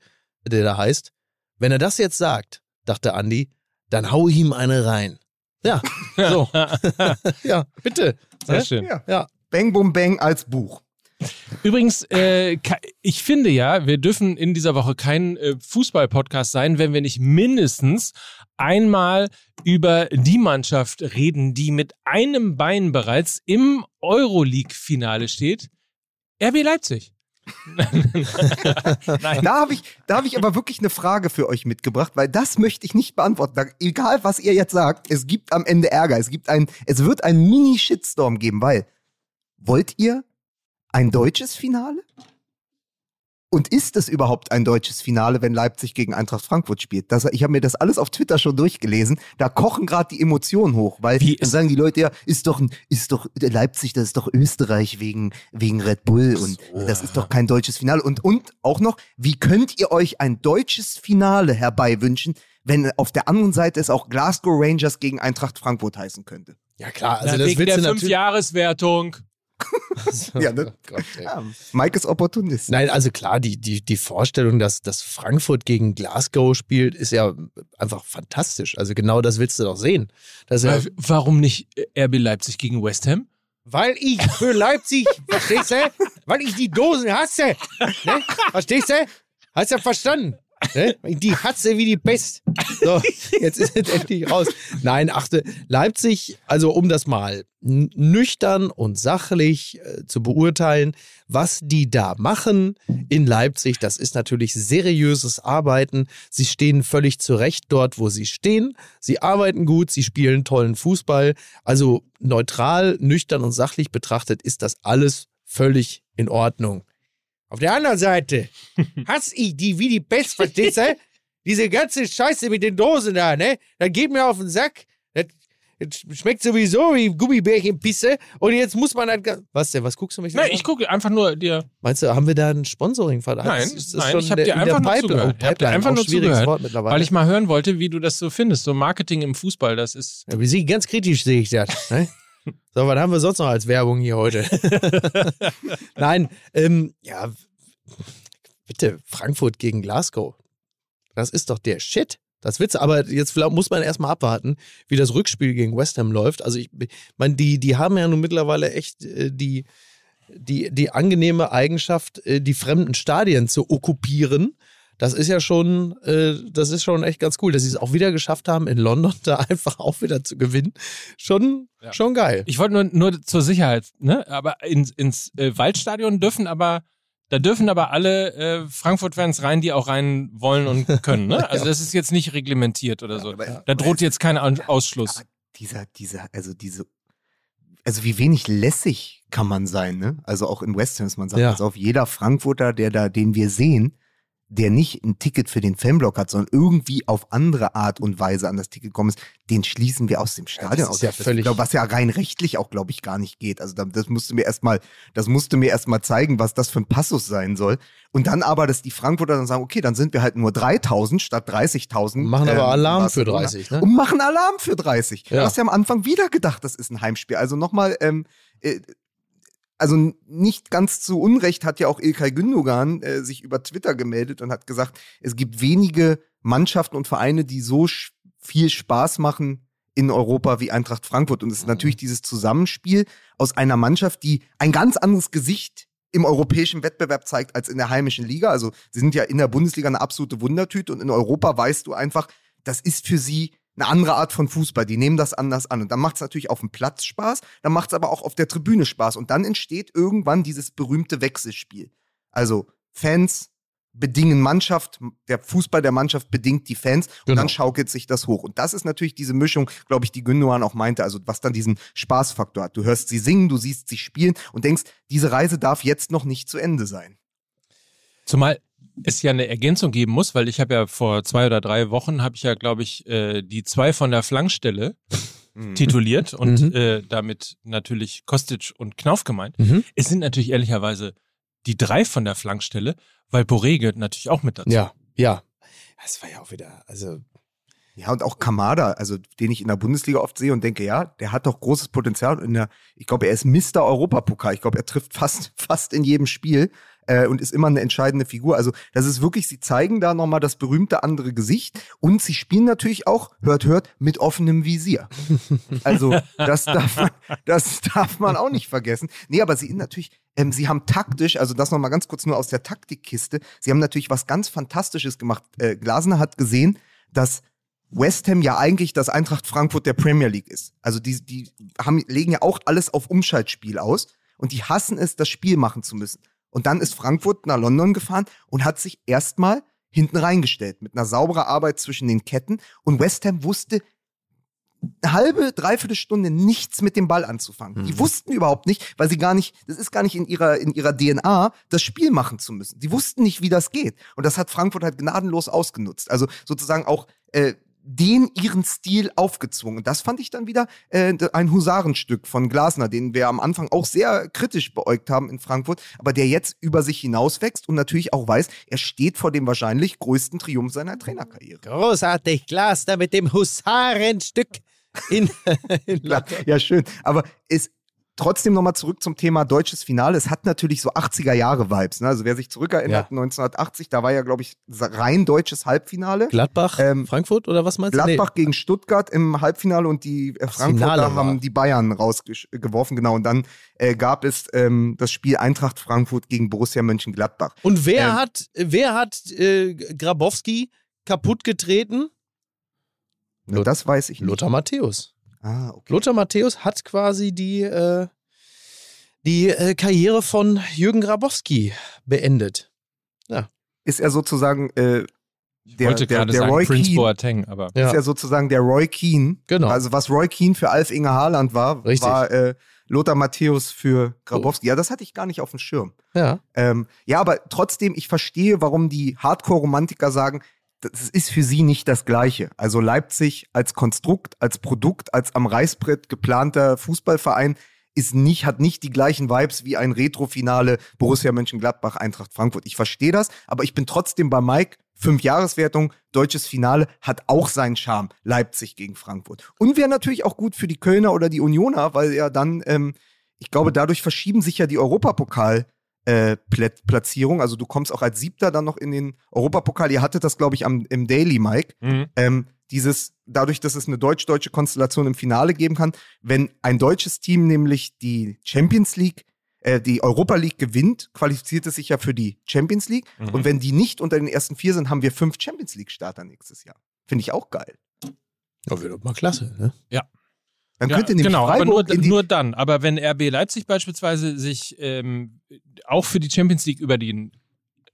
der da heißt, wenn er das jetzt sagt, dachte Andi, dann hau ich ihm eine rein. Ja, so. *laughs* ja, bitte. Sehr Ne? schön. Ja. Ja, Bang Bum Bang als Buch. Übrigens, äh, ich finde ja, wir dürfen in dieser Woche kein äh, Fußball-Podcast sein, wenn wir nicht mindestens einmal über die Mannschaft reden, die mit einem Bein bereits im Euroleague-Finale steht. RB Leipzig. Da habe ich, hab ich aber wirklich eine Frage für euch mitgebracht, weil das möchte ich nicht beantworten. Da, egal, was ihr jetzt sagt, es gibt am Ende Ärger. Es, gibt ein, es wird einen Mini-Shitstorm geben, weil wollt ihr ein deutsches Finale? Und ist es überhaupt ein deutsches Finale, wenn Leipzig gegen Eintracht Frankfurt spielt? Das, ich habe mir das alles auf Twitter schon durchgelesen. Da kochen gerade die Emotionen hoch, weil Wie dann sagen die Leute ja, ist doch, ein- ist doch Leipzig, das ist doch Österreich wegen, wegen Red Bull und das ist doch kein deutsches Finale. Und, und auch noch, wie könnt ihr euch ein deutsches Finale herbeiwünschen, wenn auf der anderen Seite es auch Glasgow Rangers gegen Eintracht Frankfurt heißen könnte? ja klar. Also Na, das wegen willst der du Fünfjahreswertung. Ja, ne? Oh Gott. Ja, Mike ist Opportunist. Nein, also klar, die, die, die Vorstellung, dass, dass Frankfurt gegen Glasgow spielt, ist ja einfach fantastisch. Also genau das willst du doch sehen. Das ist ja, Äh, Warum nicht RB Leipzig gegen West Ham? weil ich für Leipzig, *laughs* verstehst du? Weil ich die Dosen hasse. Ne? Verstehst du? Hast ja verstanden. Ne? Die hasse wie die Pest. So, jetzt ist es endlich raus. Nein, achte, Leipzig, also um das mal nüchtern und sachlich äh, zu beurteilen, was die da machen in Leipzig, das ist natürlich seriöses Arbeiten. Sie stehen völlig zurecht dort, wo sie stehen. Sie arbeiten gut, sie spielen tollen Fußball. Also neutral, nüchtern und sachlich betrachtet ist das alles völlig in Ordnung. Auf der anderen Seite *laughs* hasse ich die wie die Pest, verstehst du? Diese ganze Scheiße mit den Dosen da, ne? Das geht mir auf den Sack. Das, das schmeckt sowieso wie Gummibärchenpisse. Und jetzt muss man ga- Was denn? Was guckst du mich Nein, an? ich gucke einfach nur dir. Meinst du, haben wir da einen Sponsoring-Vertrag? Nein, Das ist nein, ich hab der- dir in einfach nur zugehört. Oh, Ich hab dir einfach nur schwieriges zugehört, Wort mittlerweile. Weil ich mal hören wollte, wie du das so findest. So Marketing im Fußball, das ist. Ja, wie sie ganz kritisch sehe ich das. Ne? *laughs* So, was haben wir sonst noch als Werbung hier heute? *laughs* Nein, ähm, ja, bitte, Frankfurt gegen Glasgow. Das ist doch der Shit. Das Witz, aber jetzt muss man erstmal abwarten, wie das Rückspiel gegen West Ham läuft. Also ich meine, die, die haben ja nun mittlerweile echt äh, die, die, die angenehme Eigenschaft, äh, die fremden Stadien zu okkupieren. Das ist ja schon, äh, das ist schon echt ganz cool, dass sie es auch wieder geschafft haben, in London da *laughs* einfach auch wieder zu gewinnen. Schon, ja. schon geil. Ich wollte nur, nur zur Sicherheit, ne? Aber ins, ins äh, Waldstadion dürfen aber da dürfen aber alle äh, Frankfurt-Fans rein, die auch rein wollen und *laughs* können. Ne? Also das ist jetzt nicht reglementiert oder so. da droht jetzt kein Ausschluss. Aber dieser, dieser, also diese, also wie wenig lässig kann man sein, ne? Also auch in West Ham, man sagt, ja. also auf jeder Frankfurter, der da, den wir sehen, der nicht ein Ticket für den Fanblock hat, sondern irgendwie auf andere Art und Weise an das Ticket gekommen ist, den schließen wir aus dem Stadion aus. Ja völlig glaub, was ja rein rechtlich auch, glaube ich, gar nicht geht. Also das musste mir erstmal, das musste mir erstmal zeigen, was das für ein Passus sein soll. Und dann aber, dass die Frankfurter dann sagen, okay, dann sind wir halt nur 3000 statt 30.000. Machen aber ähm, Alarm für 30, ne? Und machen Alarm für 30. Ja. Du hast ja am Anfang wieder gedacht, das ist ein Heimspiel. Also nochmal, ähm, äh, also nicht ganz zu Unrecht hat ja auch Ilkay Gündogan äh, sich über Twitter gemeldet und hat gesagt, es gibt wenige Mannschaften und Vereine, die so viel Spaß machen in Europa wie Eintracht Frankfurt. Und es ist natürlich dieses Zusammenspiel aus einer Mannschaft, die ein ganz anderes Gesicht im europäischen Wettbewerb zeigt als in der heimischen Liga. Also sie sind ja in der Bundesliga eine absolute Wundertüte und in Europa weißt du einfach, das ist für sie eine andere Art von Fußball. Die nehmen das anders an. Und dann macht es natürlich auf dem Platz Spaß, dann macht es aber auch auf der Tribüne Spaß. Und dann entsteht irgendwann dieses berühmte Wechselspiel. Also Fans bedingen Mannschaft, der Fußball der Mannschaft bedingt die Fans und genau. dann schaukelt sich das hoch. Und das ist natürlich diese Mischung, glaube ich, die Gündogan auch meinte, also was dann diesen Spaßfaktor hat. Du hörst sie singen, du siehst sie spielen und denkst, diese Reise darf jetzt noch nicht zu Ende sein. Zumal es ja eine Ergänzung geben muss, weil ich habe ja vor zwei oder drei Wochen habe ich ja, glaube ich, äh, die zwei von der Flankstelle mhm. tituliert und mhm. äh, damit natürlich Kostic und Knauf gemeint. Mhm. Es sind natürlich ehrlicherweise die drei von der Flankstelle, weil Boré gehört natürlich auch mit dazu. Ja, ja. Das war ja auch wieder, also ja, und auch Kamada, also den ich in der Bundesliga oft sehe und denke, ja, der hat doch großes Potenzial. In der, ich glaube, er ist Mr. Europapokal. Ich glaube, er trifft fast, fast in jedem Spiel äh, und ist immer eine entscheidende Figur. Also das ist wirklich, sie zeigen da nochmal das berühmte andere Gesicht und sie spielen natürlich auch, hört, hört, mit offenem Visier. *laughs* Also das darf man, das darf man auch nicht vergessen. Nee, aber sie natürlich, ähm, sie haben taktisch, also das nochmal ganz kurz nur aus der Taktikkiste, sie haben natürlich was ganz Fantastisches gemacht. Äh, Glasner hat gesehen, dass West Ham ja eigentlich das Eintracht Frankfurt der Premier League ist. Also die, die haben, legen ja auch alles auf Umschaltspiel aus und die hassen es, das Spiel machen zu müssen. Und dann ist Frankfurt nach London gefahren und hat sich erstmal hinten reingestellt mit einer sauberen Arbeit zwischen den Ketten. Und West Ham wusste eine halbe, dreiviertel Stunde nichts mit dem Ball anzufangen. Mhm. Die wussten überhaupt nicht, weil sie gar nicht, das ist gar nicht in ihrer, in ihrer DNA, das Spiel machen zu müssen. Die wussten nicht, wie das geht. Und das hat Frankfurt halt gnadenlos ausgenutzt. Also sozusagen auch äh, den ihren Stil aufgezwungen. Und das fand ich dann wieder äh, ein Husarenstück von Glasner, den wir am Anfang auch sehr kritisch beäugt haben in Frankfurt, aber der jetzt über sich hinauswächst und natürlich auch weiß, er steht vor dem wahrscheinlich größten Triumph seiner Trainerkarriere. Großartig, Glasner mit dem Husarenstück. In, *laughs* in ja, schön. Aber es, trotzdem nochmal zurück zum Thema deutsches Finale. Es hat natürlich so 80er Jahre Vibes. Ne? Also wer sich zurückerinnert, ja. 1980, da war ja, glaube ich, rein deutsches Halbfinale. Gladbach, ähm, Frankfurt oder was meinst du? Gladbach nee. gegen Stuttgart im Halbfinale und die äh, Frankfurter haben die Bayern rausgeworfen, genau. Und dann äh, gab es ähm, das Spiel Eintracht Frankfurt gegen Borussia Mönchengladbach. Und wer ähm, hat, wer hat äh, Grabowski kaputt getreten? das weiß ich nicht. Lothar Matthäus. Ah, okay. Lothar Matthäus hat quasi die, äh, die äh, Karriere von Jürgen Grabowski beendet. Ja. Ist er sozusagen äh, der, wollte der, gerade der sagen, Roy Prince Keane, Boateng, aber ja. ist ja sozusagen der Roy Keane. Genau. Also was Roy Keane für Alf Inge Haaland war, Richtig. war äh, Lothar Matthäus für Grabowski. Oh. Ja, das hatte ich gar nicht auf dem Schirm. Ja. Ähm, ja, aber trotzdem, ich verstehe, warum die Hardcore-Romantiker sagen, das ist für sie nicht das Gleiche. Also Leipzig als Konstrukt, als Produkt, als am Reißbrett geplanter Fußballverein ist nicht, hat nicht die gleichen Vibes wie ein Retro-Finale Borussia Mönchengladbach, Eintracht Frankfurt. Ich verstehe das, aber ich bin trotzdem bei Mike. Fünf Jahreswertung, deutsches Finale hat auch seinen Charme. Leipzig gegen Frankfurt. Und wäre natürlich auch gut für die Kölner oder die Unioner, weil ja dann, ähm, ich glaube, dadurch verschieben sich ja die Europapokal- äh, Pla- Platzierung. Also du kommst auch als Siebter dann noch in den Europapokal. Ihr hattet das, glaube ich, am, im Daily, Mike. Mhm. Ähm, dieses, dadurch, dass es eine deutsch-deutsche Konstellation im Finale geben kann, wenn ein deutsches Team nämlich die Champions League, äh, die Europa League gewinnt, qualifiziert es sich ja für die Champions League. Mhm. Und wenn die nicht unter den ersten vier sind, haben wir fünf Champions League-Starter nächstes Jahr. Finde ich auch geil. Ja, wäre doch mal klasse, ne? Dann Ja, könnte nämlich genau, aber Freiburg nur, in die, nur dann. Aber wenn RB Leipzig beispielsweise sich ähm, auch für die Champions League über den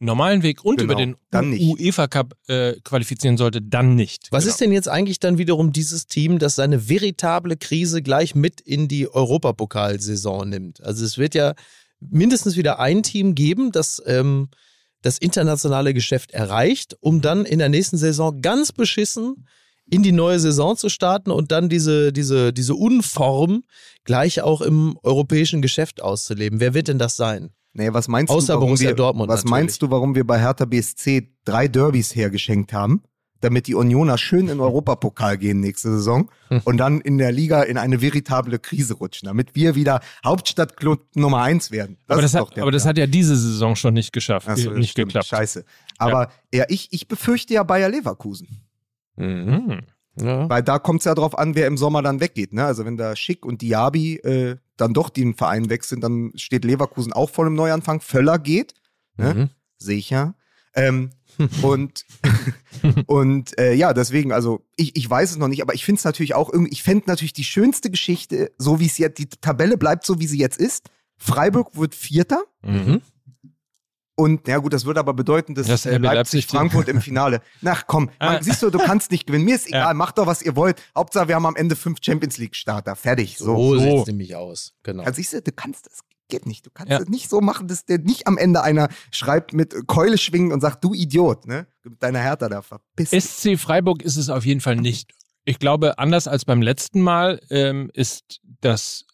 normalen Weg und Genau, über den dann nicht. UEFA Cup äh, qualifizieren sollte, dann nicht. Was Genau. ist denn jetzt eigentlich dann wiederum dieses Team, das seine veritable Krise gleich mit in die Europapokalsaison nimmt? Also es wird ja mindestens wieder ein Team geben, das ähm, das internationale Geschäft erreicht, um dann in der nächsten Saison ganz beschissen in die neue Saison zu starten und dann diese, diese, diese Unform gleich auch im europäischen Geschäft auszuleben. Wer wird denn das sein? Nee, was meinst Außer du, warum Borussia wir, Dortmund Was natürlich. meinst du, warum wir bei Hertha BSC drei Derbys hergeschenkt haben? Damit die Unioner schön in den Europapokal gehen nächste Saison Hm. und dann in der Liga in eine veritable Krise rutschen, damit wir wieder Hauptstadtclub Nummer eins werden. aber das, hat, aber das hat ja diese Saison schon nicht geschafft, so, nicht stimmt. geklappt. Scheiße. Aber ja, ich, ich befürchte ja Bayer Leverkusen. Mhm. Ja. Weil da kommt es ja drauf an, wer im Sommer dann weggeht. Ne? Also wenn da Schick und Diaby äh, dann doch den Verein wechseln, dann steht Leverkusen auch vor einem Neuanfang. Völler geht. Ne? Mhm. Sicher. Ähm, und *laughs* und äh, ja, deswegen, also ich, ich weiß es noch nicht, aber ich finde es natürlich auch irgendwie, ich fände natürlich die schönste Geschichte, so wie es jetzt, die Tabelle bleibt so, wie sie jetzt ist. Freiburg wird Vierter Mhm. Und ja gut, das würde aber bedeuten, dass Das äh, Leipzig, Leipzig- Frankfurt im Finale. *laughs* Ach komm, man, Ah. siehst du, du kannst nicht gewinnen. Mir ist egal, Ja. macht doch, was ihr wollt. Hauptsache, wir haben am Ende fünf Champions League-Starter. Fertig. So. So, so. sieht es nämlich aus. Genau. Also siehst du, du kannst das geht nicht. Du kannst Ja. das nicht so machen, dass der nicht am Ende einer schreibt mit Keule schwingen und sagt, du Idiot, ne? Mit deiner Hertha da verpiss dich. SC Freiburg ist es auf jeden Fall nicht. Ich glaube, anders als beim letzten Mal ähm, ist das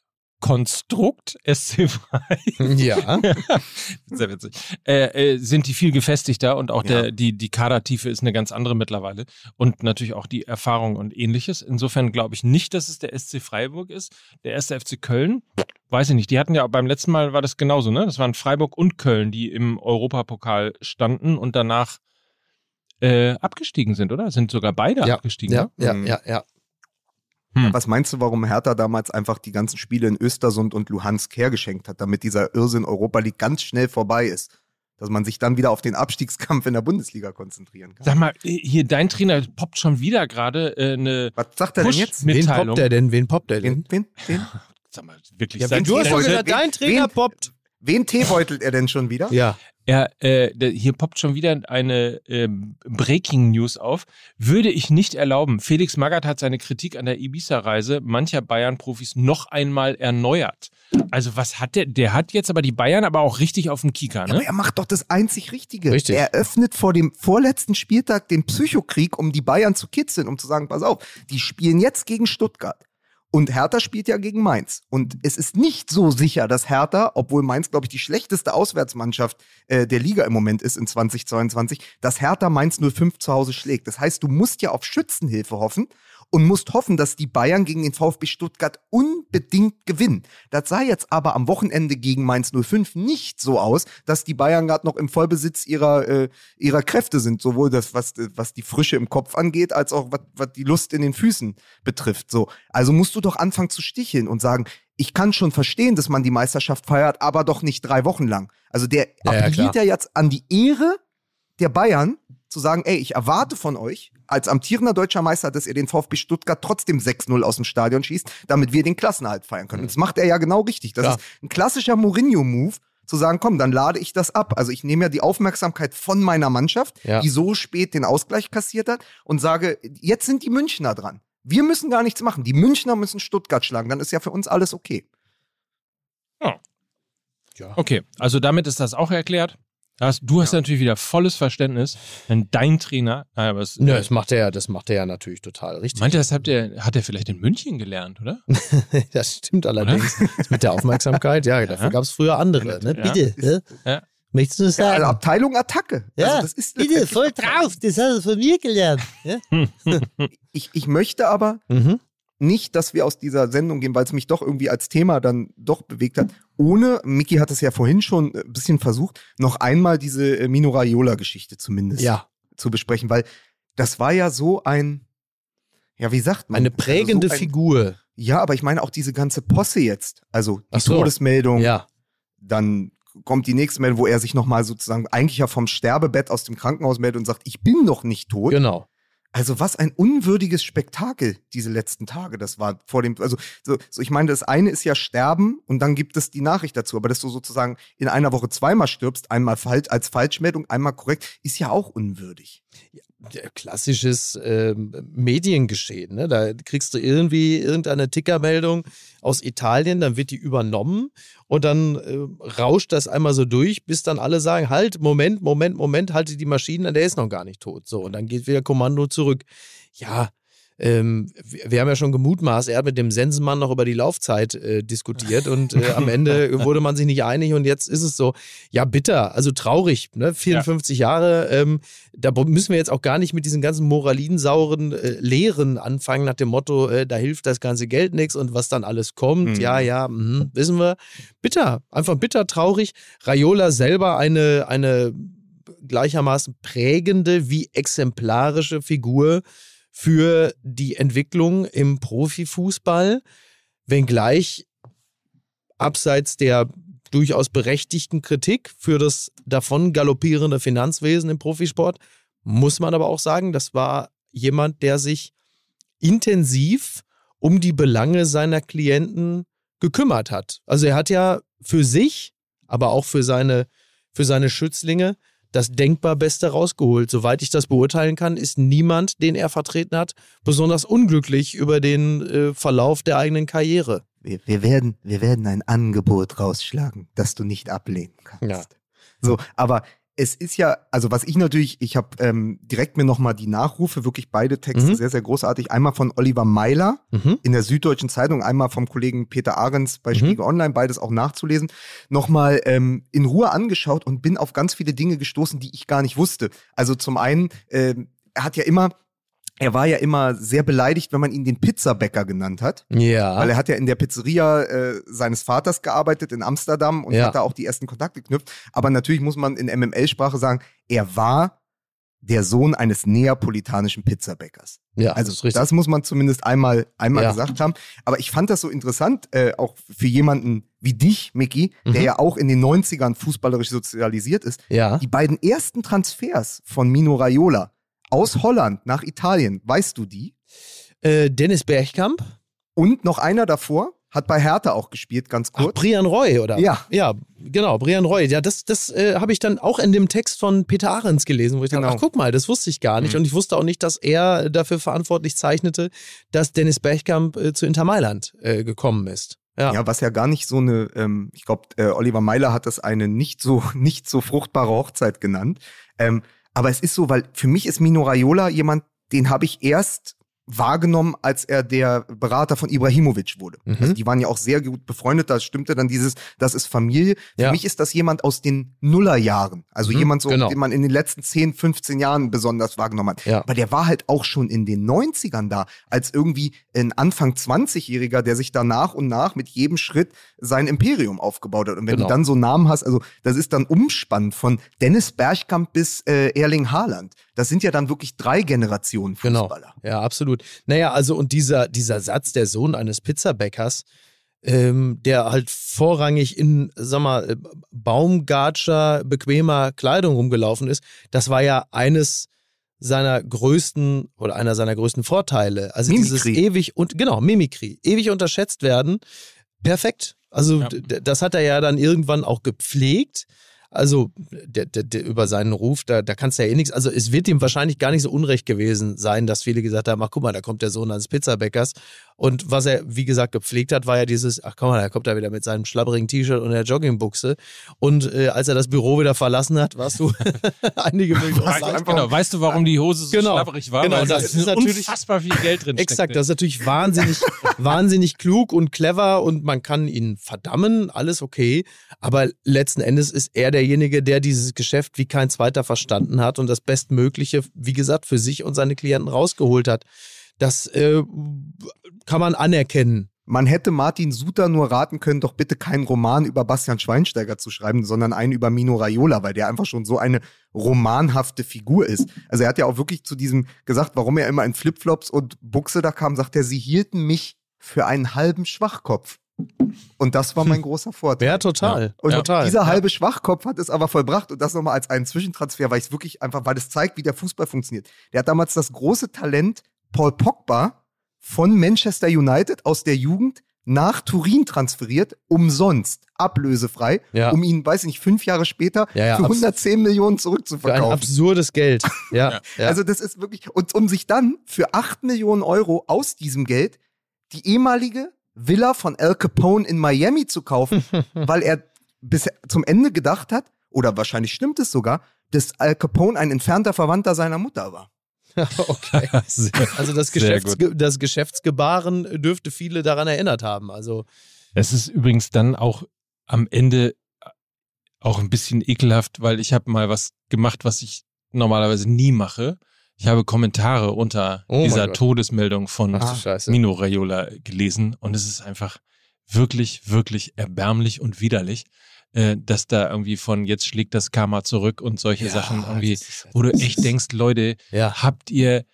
Konstrukt SC Freiburg Ja. *laughs* Sehr witzig. Äh, äh, sind die viel gefestigter und auch Ja. der, die, die Kadertiefe ist eine ganz andere mittlerweile. Und natürlich auch die Erfahrung und ähnliches. Insofern glaube ich nicht, dass es der SC Freiburg ist. Der erste FC Köln, weiß ich nicht. Die hatten ja beim letzten Mal war das genauso, ne? Das waren Freiburg und Köln, die im Europapokal standen und danach äh, abgestiegen sind, oder? Sind sogar beide Ja. abgestiegen. Ja, ne? ja, Mhm. ja, ja. Hm. Was meinst du, warum Hertha damals einfach die ganzen Spiele in Östersund und Luhansk hergeschenkt hat, damit dieser Irrsinn Europa League ganz schnell vorbei ist? Dass man sich dann wieder auf den Abstiegskampf in der Bundesliga konzentrieren kann. Sag mal, hier dein Trainer poppt schon wieder gerade äh, eine Was sagt er denn jetzt? Wen poppt der denn? Wen poppt der denn? Wen, wen, wen, Sag mal, wirklich. Ja, sein du hast doch gesagt, dein Trainer wen- poppt. wen teebeutelt er denn schon wieder? Ja. Ja, äh, hier poppt schon wieder eine ähm, Breaking News auf. Würde ich nicht erlauben. Felix Magath hat seine Kritik an der Ibiza-Reise mancher Bayern-Profis noch einmal erneuert. Also was hat der? Der hat jetzt aber die Bayern aber auch richtig auf dem Kieker, Ja, aber ne? er macht doch das einzig Richtige. Richtig. Er öffnet vor dem vorletzten Spieltag den Psychokrieg, um die Bayern zu kitzeln, um zu sagen, pass auf, die spielen jetzt gegen Stuttgart. Und Hertha spielt ja gegen Mainz. Und es ist nicht so sicher, dass Hertha, obwohl Mainz, glaube ich, die schlechteste Auswärtsmannschaft äh, der Liga im Moment ist in 2022, dass Hertha Mainz 05 zu Hause schlägt. Das heißt, du musst ja auf Schützenhilfe hoffen und musst hoffen, dass die Bayern gegen den VfB Stuttgart unbedingt gewinnen. Das sah jetzt aber am Wochenende gegen Mainz 05 nicht so aus, dass die Bayern gerade noch im Vollbesitz ihrer, äh, ihrer Kräfte sind, sowohl das, was, was die Frische im Kopf angeht, als auch was, was die Lust in den Füßen betrifft. So. Also musst du doch anfangen zu sticheln und sagen, ich kann schon verstehen, dass man die Meisterschaft feiert, aber doch nicht drei Wochen lang. Also der Ja, ja, appelliert klar. ja jetzt an die Ehre der Bayern, zu sagen, ey, ich erwarte von euch, als amtierender deutscher Meister, dass ihr den VfB Stuttgart trotzdem 6-0 aus dem Stadion schießt, damit wir den Klassenerhalt feiern können. Und das macht er ja genau richtig. Das Klar. ist ein klassischer Mourinho-Move, zu sagen, komm, dann lade ich das ab. Also ich nehme ja die Aufmerksamkeit von meiner Mannschaft, Ja. die so spät den Ausgleich kassiert hat, und sage, jetzt sind die Münchner dran. Wir müssen gar nichts machen. Die Münchner müssen Stuttgart schlagen. Dann ist ja für uns alles okay. Okay, also damit ist das auch erklärt. Das- Du hast natürlich wieder volles Verständnis, wenn dein Trainer, äh, aber es, Nö, das macht er, das macht er ja natürlich total richtig. meint er, das habt ihr, hat er vielleicht in München gelernt, oder? *laughs* Das stimmt allerdings. Das mit der Aufmerksamkeit, ja, dafür Ja. gab es früher andere. Ne? Ja. Bitte, ne? Ja. Möchtest du Ja, sagen? also Abteilung Attacke. Ja, also das ist bitte, voll drauf. Das hast du von mir gelernt. Ja? *laughs* Ich, ich möchte aber Mhm. Nicht, dass wir aus dieser Sendung gehen, weil es mich doch irgendwie als Thema dann doch bewegt hat, ohne, Miki hat es ja vorhin schon ein bisschen versucht, noch einmal diese äh, Mino Raiola-Geschichte zumindest Ja, zu besprechen, weil das war ja so ein, ja, wie sagt man? eine prägende also so ein, Figur. Ja, aber ich meine auch diese ganze Posse jetzt. Also die so. Todesmeldung, Ja, dann kommt die nächste Meldung, wo er sich nochmal sozusagen eigentlich ja vom Sterbebett aus dem Krankenhaus meldet und sagt, ich bin noch nicht tot. genau. Also was ein unwürdiges Spektakel diese letzten Tage das war vor dem also so, so ich meine das eine ist ja sterben und dann gibt es die Nachricht dazu aber dass du sozusagen in einer Woche zweimal stirbst einmal falsch als Falschmeldung einmal korrekt ist ja auch unwürdig. Klassisches ähm, Mediengeschehen. Ne? Da kriegst du irgendwie irgendeine Tickermeldung aus Italien, dann wird die übernommen und dann äh, rauscht das einmal so durch, bis dann alle sagen: Halt, Moment, Moment, Moment, halte die Maschinen der ist noch gar nicht tot. So, und dann geht wieder Kommando zurück. Ja, ähm, wir haben ja schon gemutmaßt, er hat mit dem Sensenmann noch über die Laufzeit äh, diskutiert und äh, am Ende *laughs* wurde man sich nicht einig und jetzt ist es so, ja bitter, also traurig, ne? 54 Jahre, ähm, da müssen wir jetzt auch gar nicht mit diesen ganzen moralinsauren äh, Lehren anfangen nach dem Motto, äh, da hilft das ganze Geld nichts und was dann alles kommt, Mhm. ja, ja, mhm, wissen wir. Bitter, einfach bitter, traurig. Raiola selber eine, eine gleichermaßen prägende wie exemplarische Figur für die Entwicklung im Profifußball, wenngleich abseits der durchaus berechtigten Kritik für das davon galoppierende Finanzwesen im Profisport, muss man aber auch sagen, das war jemand, der sich intensiv um die Belange seiner Klienten gekümmert hat. Also er hat ja für sich, aber auch für seine, für seine Schützlinge das denkbar Beste rausgeholt. Soweit ich das beurteilen kann, ist niemand, den er vertreten hat, besonders unglücklich über den äh, Verlauf der eigenen Karriere. Wir, wir werden wir werden ein Angebot rausschlagen, das du nicht ablehnen kannst. Ja. So, aber es ist ja, also was ich natürlich, ich habe ähm, direkt mir nochmal die Nachrufe, wirklich beide Texte Mhm. sehr, sehr großartig. Einmal von Oliver Meiler Mhm. in der Süddeutschen Zeitung, einmal vom Kollegen Peter Ahrens bei Mhm. Spiegel Online, beides auch nachzulesen, nochmal ähm, in Ruhe angeschaut und bin auf ganz viele Dinge gestoßen, die ich gar nicht wusste. Also zum einen, ähm, er hat ja immer, er war ja immer sehr beleidigt, wenn man ihn den Pizzabäcker genannt hat. Ja. Weil er hat ja in der Pizzeria äh, seines Vaters gearbeitet in Amsterdam und Ja. hat da auch die ersten Kontakte geknüpft. Aber natürlich muss man in MML-Sprache sagen, er war der Sohn eines neapolitanischen Pizzabäckers. ja, Also das das muss man zumindest einmal, einmal Ja. gesagt haben. Aber ich fand das so interessant, äh, auch für jemanden wie dich, Micky, der Mhm. ja auch in den 90ern fußballerisch sozialisiert ist. ja. Die beiden ersten Transfers von Mino Raiola aus Holland nach Italien, weißt du die? Äh, Dennis Bergkamp. Und noch einer davor hat bei Hertha auch gespielt, ganz Ach, kurz. Brian Roy, oder? Ja. Ja, genau, Brian Roy. Ja, das, das äh, habe ich dann auch in dem Text von Peter Ahrens gelesen, wo ich dachte, Genau. ach guck mal, das wusste ich gar nicht. Mhm. Und ich wusste auch nicht, dass er dafür verantwortlich zeichnete, dass Dennis Bergkamp äh, zu Inter Mailand äh, gekommen ist. Ja. Ja, was ja gar nicht so eine, ähm, ich glaube, äh, Oliver Meiler hat das eine nicht so, *laughs* nicht so fruchtbare Hochzeit genannt. Ähm, aber es ist so, weil für mich ist Mino Raiola jemand, den habe ich erst wahrgenommen, als er der Berater von Ibrahimovic wurde. Mhm. Also die waren ja auch sehr gut befreundet, da stimmte dann dieses, das ist Familie. Für Ja. mich ist das jemand aus den Nullerjahren. Also Mhm, jemand so, genau. den man in den letzten 10, 15 Jahren besonders wahrgenommen hat. Ja. Aber der war halt auch schon in den 90ern da, als irgendwie ein Anfang 20-Jähriger, der sich da nach und nach mit jedem Schritt sein Imperium aufgebaut hat. Und wenn Genau. du dann so Namen hast, also das ist dann Umspann von Dennis Bergkamp bis äh, Erling Haaland. Das sind ja dann wirklich drei Generationen Genau. Fußballer. Ja, absolut. Naja, also und dieser, dieser Satz, der Sohn eines Pizzabäckers, ähm, der halt vorrangig in, sag mal, äh, Baumgartscher, bequemer Kleidung rumgelaufen ist, das war ja eines seiner größten oder einer seiner größten Vorteile. Also dieses Mimikry. ewig und genau, Mimikry, ewig unterschätzt werden. Perfekt. Also Ja. das hat er ja dann irgendwann auch gepflegt. Also der, der, der, über seinen Ruf, da, da kannst du ja eh nichts. Also es wird ihm wahrscheinlich gar nicht so unrecht gewesen sein, dass viele gesagt haben, ach guck mal, da kommt der Sohn eines Pizzabäckers. Und was er, wie gesagt, gepflegt hat, war ja dieses, ach guck mal, da kommt er wieder mit seinem schlabberigen T-Shirt und der Joggingbuchse. Und äh, als er das Büro wieder verlassen hat, warst du *laughs* einige Weißt, einfach- genau, weißt du, warum die Hose so Genau. schlabberig war? Genau, Weil das da ist *laughs* natürlich- unfassbar viel Geld drin Exakt, das ist natürlich wahnsinnig, *laughs* wahnsinnig klug und clever und man kann ihn verdammen, alles okay. Aber letzten Endes ist er derjenige, der dieses Geschäft wie kein zweiter verstanden hat und das Bestmögliche, wie gesagt, für sich und seine Klienten rausgeholt hat. Das äh, kann man anerkennen. man hätte Martin Suter nur raten können, doch bitte keinen Roman über Bastian Schweinsteiger zu schreiben, sondern einen über Mino Raiola, weil der einfach schon so eine romanhafte Figur ist. Also er hat ja auch wirklich zu diesem gesagt, warum er immer in Flipflops und Buchse da kam, sagt er, sie hielten mich für einen halben Schwachkopf. Und das war mein großer Vorteil. Ja, total. Und total. dieser halbe Schwachkopf hat es aber vollbracht und das nochmal als einen Zwischentransfer, weil ich es wirklich einfach, weil es zeigt, wie der Fußball funktioniert. Der hat damals das große Talent Paul Pogba von Manchester United aus der Jugend nach Turin transferiert, umsonst, ablösefrei, Ja. um ihn, weiß ich nicht, fünf Jahre später Ja, ja, für abs- 110 Millionen Für ein zurückzuverkaufen. absurdes Geld. *laughs* Ja, ja. Also das ist wirklich, und um sich dann für 8 Millionen Euro aus diesem Geld die ehemalige Villa von Al Capone in Miami zu kaufen, *laughs* weil er bis zum Ende gedacht hat, oder wahrscheinlich stimmt es sogar, dass Al Capone ein entfernter Verwandter seiner Mutter war. *laughs* okay. *laughs* Sehr- Also das, Sehr Geschäftsge das Geschäftsgebaren dürfte viele daran erinnert haben. Also Es ist übrigens dann auch am Ende auch ein bisschen ekelhaft, weil ich habe mal was gemacht, was ich normalerweise nie mache. Ich habe Kommentare unter Oh dieser. Todesmeldung von Ach. Mino Raiola gelesen und es ist einfach wirklich, wirklich erbärmlich und widerlich, äh, dass da irgendwie von jetzt schlägt das Karma zurück und solche Sachen irgendwie, ist- wo du echt denkst, Leute, Ja. habt ihr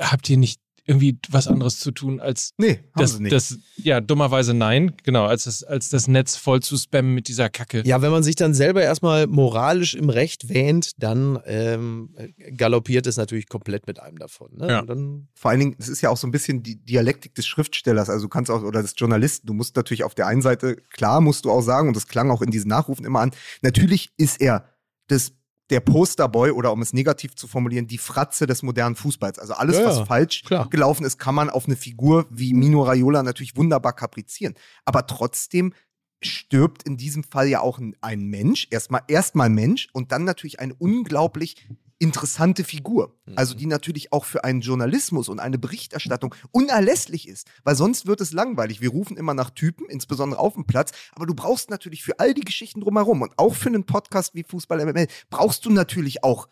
habt ihr nicht irgendwie was anderes zu tun, als Nee, haben das, sie nicht. das, ja, dummerweise nein, genau, als das, als das Netz voll zu spammen mit dieser Kacke. Ja, wenn man sich dann selber erstmal moralisch im Recht wähnt, dann ähm, galoppiert es natürlich komplett mit einem davon. Ne? Ja. Dann, Vor allen Dingen, es ist ja auch so ein bisschen die Dialektik des Schriftstellers, also du kannst auch, oder des Journalisten, du musst natürlich auf der einen Seite, klar musst du auch sagen, und das klang auch in diesen Nachrufen immer an, natürlich ist er das, der Posterboy, oder um es negativ zu formulieren, die Fratze des modernen Fußballs. Also alles, Ja, was ja, falsch klar. gelaufen ist, kann man auf eine Figur wie Mino Raiola natürlich wunderbar kaprizieren. Aber trotzdem stirbt in diesem Fall ja auch ein, ein Mensch, erstmal erstmal Mensch und dann natürlich eine unglaublich interessante Figur. Also die natürlich auch für einen Journalismus und eine Berichterstattung unerlässlich ist, weil sonst wird es langweilig. Wir rufen immer nach Typen, insbesondere auf dem Platz, aber du brauchst natürlich für all die Geschichten drumherum und auch für einen Podcast wie Fußball MML brauchst du natürlich auch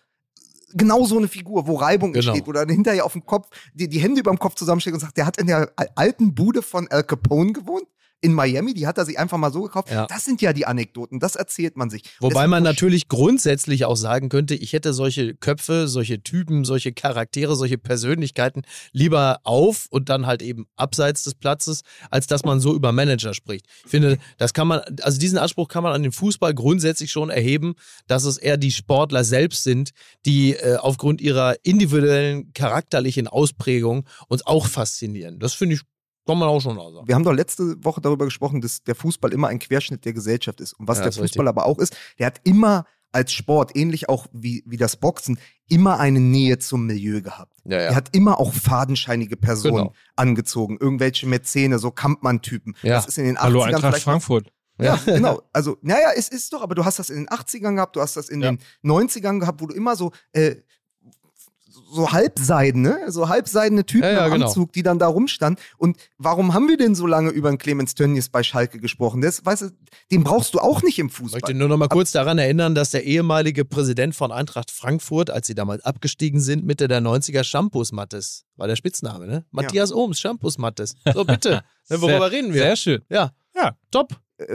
genau so eine Figur, wo Reibung Genau. entsteht oder hinterher auf dem Kopf, die, die Hände über dem Kopf zusammensteht und sagt, der hat in der al- alten Bude von Al Capone gewohnt. In Miami, die hat er sich einfach mal so gekauft. Ja. Das sind ja die Anekdoten, das erzählt man sich. wobei man natürlich grundsätzlich auch sagen könnte, ich hätte solche Köpfe, solche Typen, solche Charaktere, solche Persönlichkeiten lieber auf und dann halt eben abseits des Platzes, als dass man so über Manager spricht. Ich finde, das kann man, also diesen Anspruch kann man an den Fußball grundsätzlich schon erheben, dass es eher die Sportler selbst sind, die äh, aufgrund ihrer individuellen charakterlichen Ausprägung uns auch faszinieren. Das finde ich, kann man auch schon sagen. Wir haben doch letzte Woche darüber gesprochen, dass der Fußball immer ein Querschnitt der Gesellschaft ist. Und was Ja, der Fußball aber auch ist, der hat immer als Sport, ähnlich auch wie, wie das Boxen, immer eine Nähe zum Milieu gehabt. Ja, Er hat immer auch fadenscheinige Personen Genau. angezogen, irgendwelche Mäzene, so Kampmann-Typen. Ja. Das ist in den 80ern Hallo Eintracht Frankfurt. Ja, genau. *laughs* Also, naja, es ist doch, aber du hast das in den 80ern gehabt, du hast das in Ja. den 90ern gehabt, wo du immer so, äh, so halbseiden, ne? So halbseidene Typen Ja, ja, im genau. Anzug, die dann da rumstanden. Und warum haben wir denn so lange über einen Clemens Tönnies bei Schalke gesprochen? Das, weißt du, den brauchst du auch nicht im Ich Fußball. möchte nur noch mal kurz daran erinnern, dass der ehemalige Präsident von Eintracht Frankfurt, als sie damals abgestiegen sind, Mitte der 90er Shampoos Mattes, war der Spitzname, ne? Matthias Ohms, Shampoos Mattes. So, bitte. *laughs* Ne, Worüber Sehr- reden wir? Sehr schön. Ja. Ja. Top.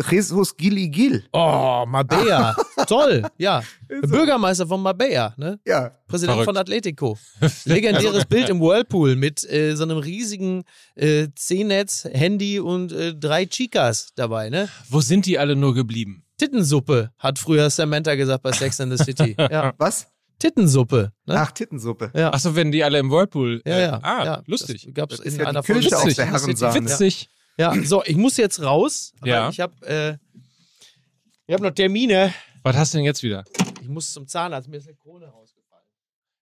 Jesus Gili Gil. Oh, Marbella. *laughs* Toll. Ja. Bürgermeister von Marbella, ne? Ja. Präsident Verrückt. von Atletico. *laughs* Legendäres Bild im Whirlpool mit äh, so einem riesigen äh, C-Netz, Handy und äh, drei Chicas dabei, ne? Wo sind die alle nur geblieben? Tittensuppe, hat früher Samantha gesagt bei Sex and the City. *laughs* Ja. Was? Tittensuppe. Ne? Ach, Tittensuppe. Ja. Achso, wenn die alle im Whirlpool. Ja, äh, ja. Ah, ja, lustig. Das gab's Das in ja einer Folge. Herrensahne. Witzig. Ja, so, ich muss jetzt raus. Ja. Ich habe äh, ich hab noch Termine. Was hast du denn jetzt wieder? Ich muss zum Zahnarzt. Mir ist eine Krone rausgefallen.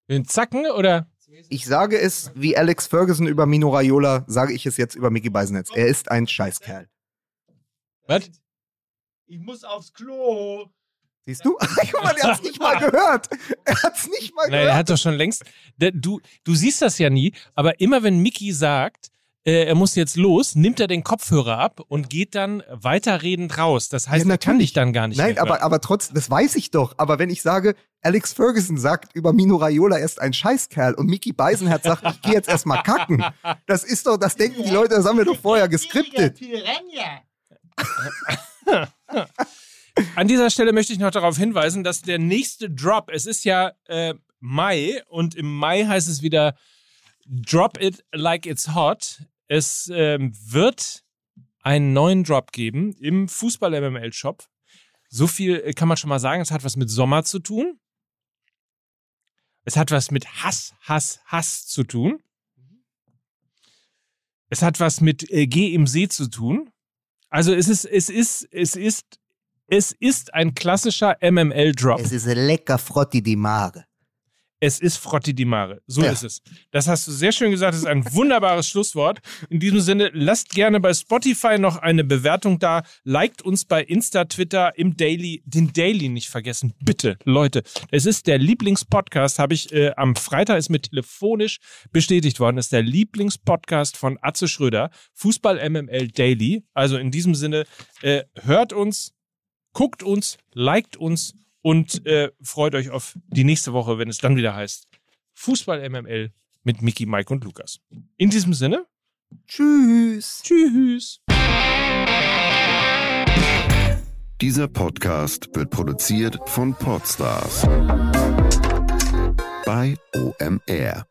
Den Zacken oder? Ich sage es wie Alex Ferguson über Mino Raiola, sage ich es jetzt über Mickey Beisenetz. Er ist ein Scheißkerl. Was? Ich muss aufs Klo. Siehst du? *laughs* Guck mal, der hat's nicht mal gehört. Er hat's nicht mal Nein, er gehört. hat doch schon längst. Du, du siehst das ja nie, aber immer wenn Mickey sagt, äh, er muss jetzt los, nimmt er den Kopfhörer ab und geht dann weiterredend raus. Das heißt, Ja, er kann natürlich. dich dann gar nicht Nein, mehr aber, hören. aber trotzdem, das weiß ich doch. Aber wenn ich sage, Alex Ferguson sagt über Mino Raiola, er ist ein Scheißkerl und Mickey Beisenherz sagt, ich gehe jetzt erstmal kacken. Das ist doch, das denken die Leute, das haben wir doch vorher geskriptet. *laughs* An dieser Stelle möchte ich noch darauf hinweisen, dass der nächste Drop, es ist ja äh, Mai und im Mai heißt es wieder Drop it like it's hot. Es ähm, wird einen neuen Drop geben im Fußball-MML-Shop. So viel äh, kann man schon mal sagen, es hat was mit Sommer zu tun. Es hat was mit Hass, Hass, Hass zu tun. Es hat was mit äh, Geh im See zu tun. Also es ist, es ist, es ist, es ist ein klassischer MML-Drop. ist lecker Frotti di Mare. Es ist Frotti di Mare. So Ja. ist es. Das hast du sehr schön gesagt. Das ist ein wunderbares *laughs* Schlusswort. In diesem Sinne, lasst gerne bei Spotify noch eine Bewertung da. Liked uns bei Insta, Twitter, im Daily. Den Daily nicht vergessen. Bitte, Leute. Es ist der Lieblingspodcast, habe ich äh, am Freitag ist mir telefonisch bestätigt worden. Es ist der Lieblingspodcast von Atze Schröder. Fußball MML Daily. Also in diesem Sinne, äh, hört uns, guckt uns, liked uns und äh, freut euch auf die nächste Woche, wenn es dann wieder heißt Fußball MML mit Mickey, Mike und Lukas. In diesem Sinne, Tschüss. tschüss. Dieser Podcast wird produziert von Podstars bei OMR.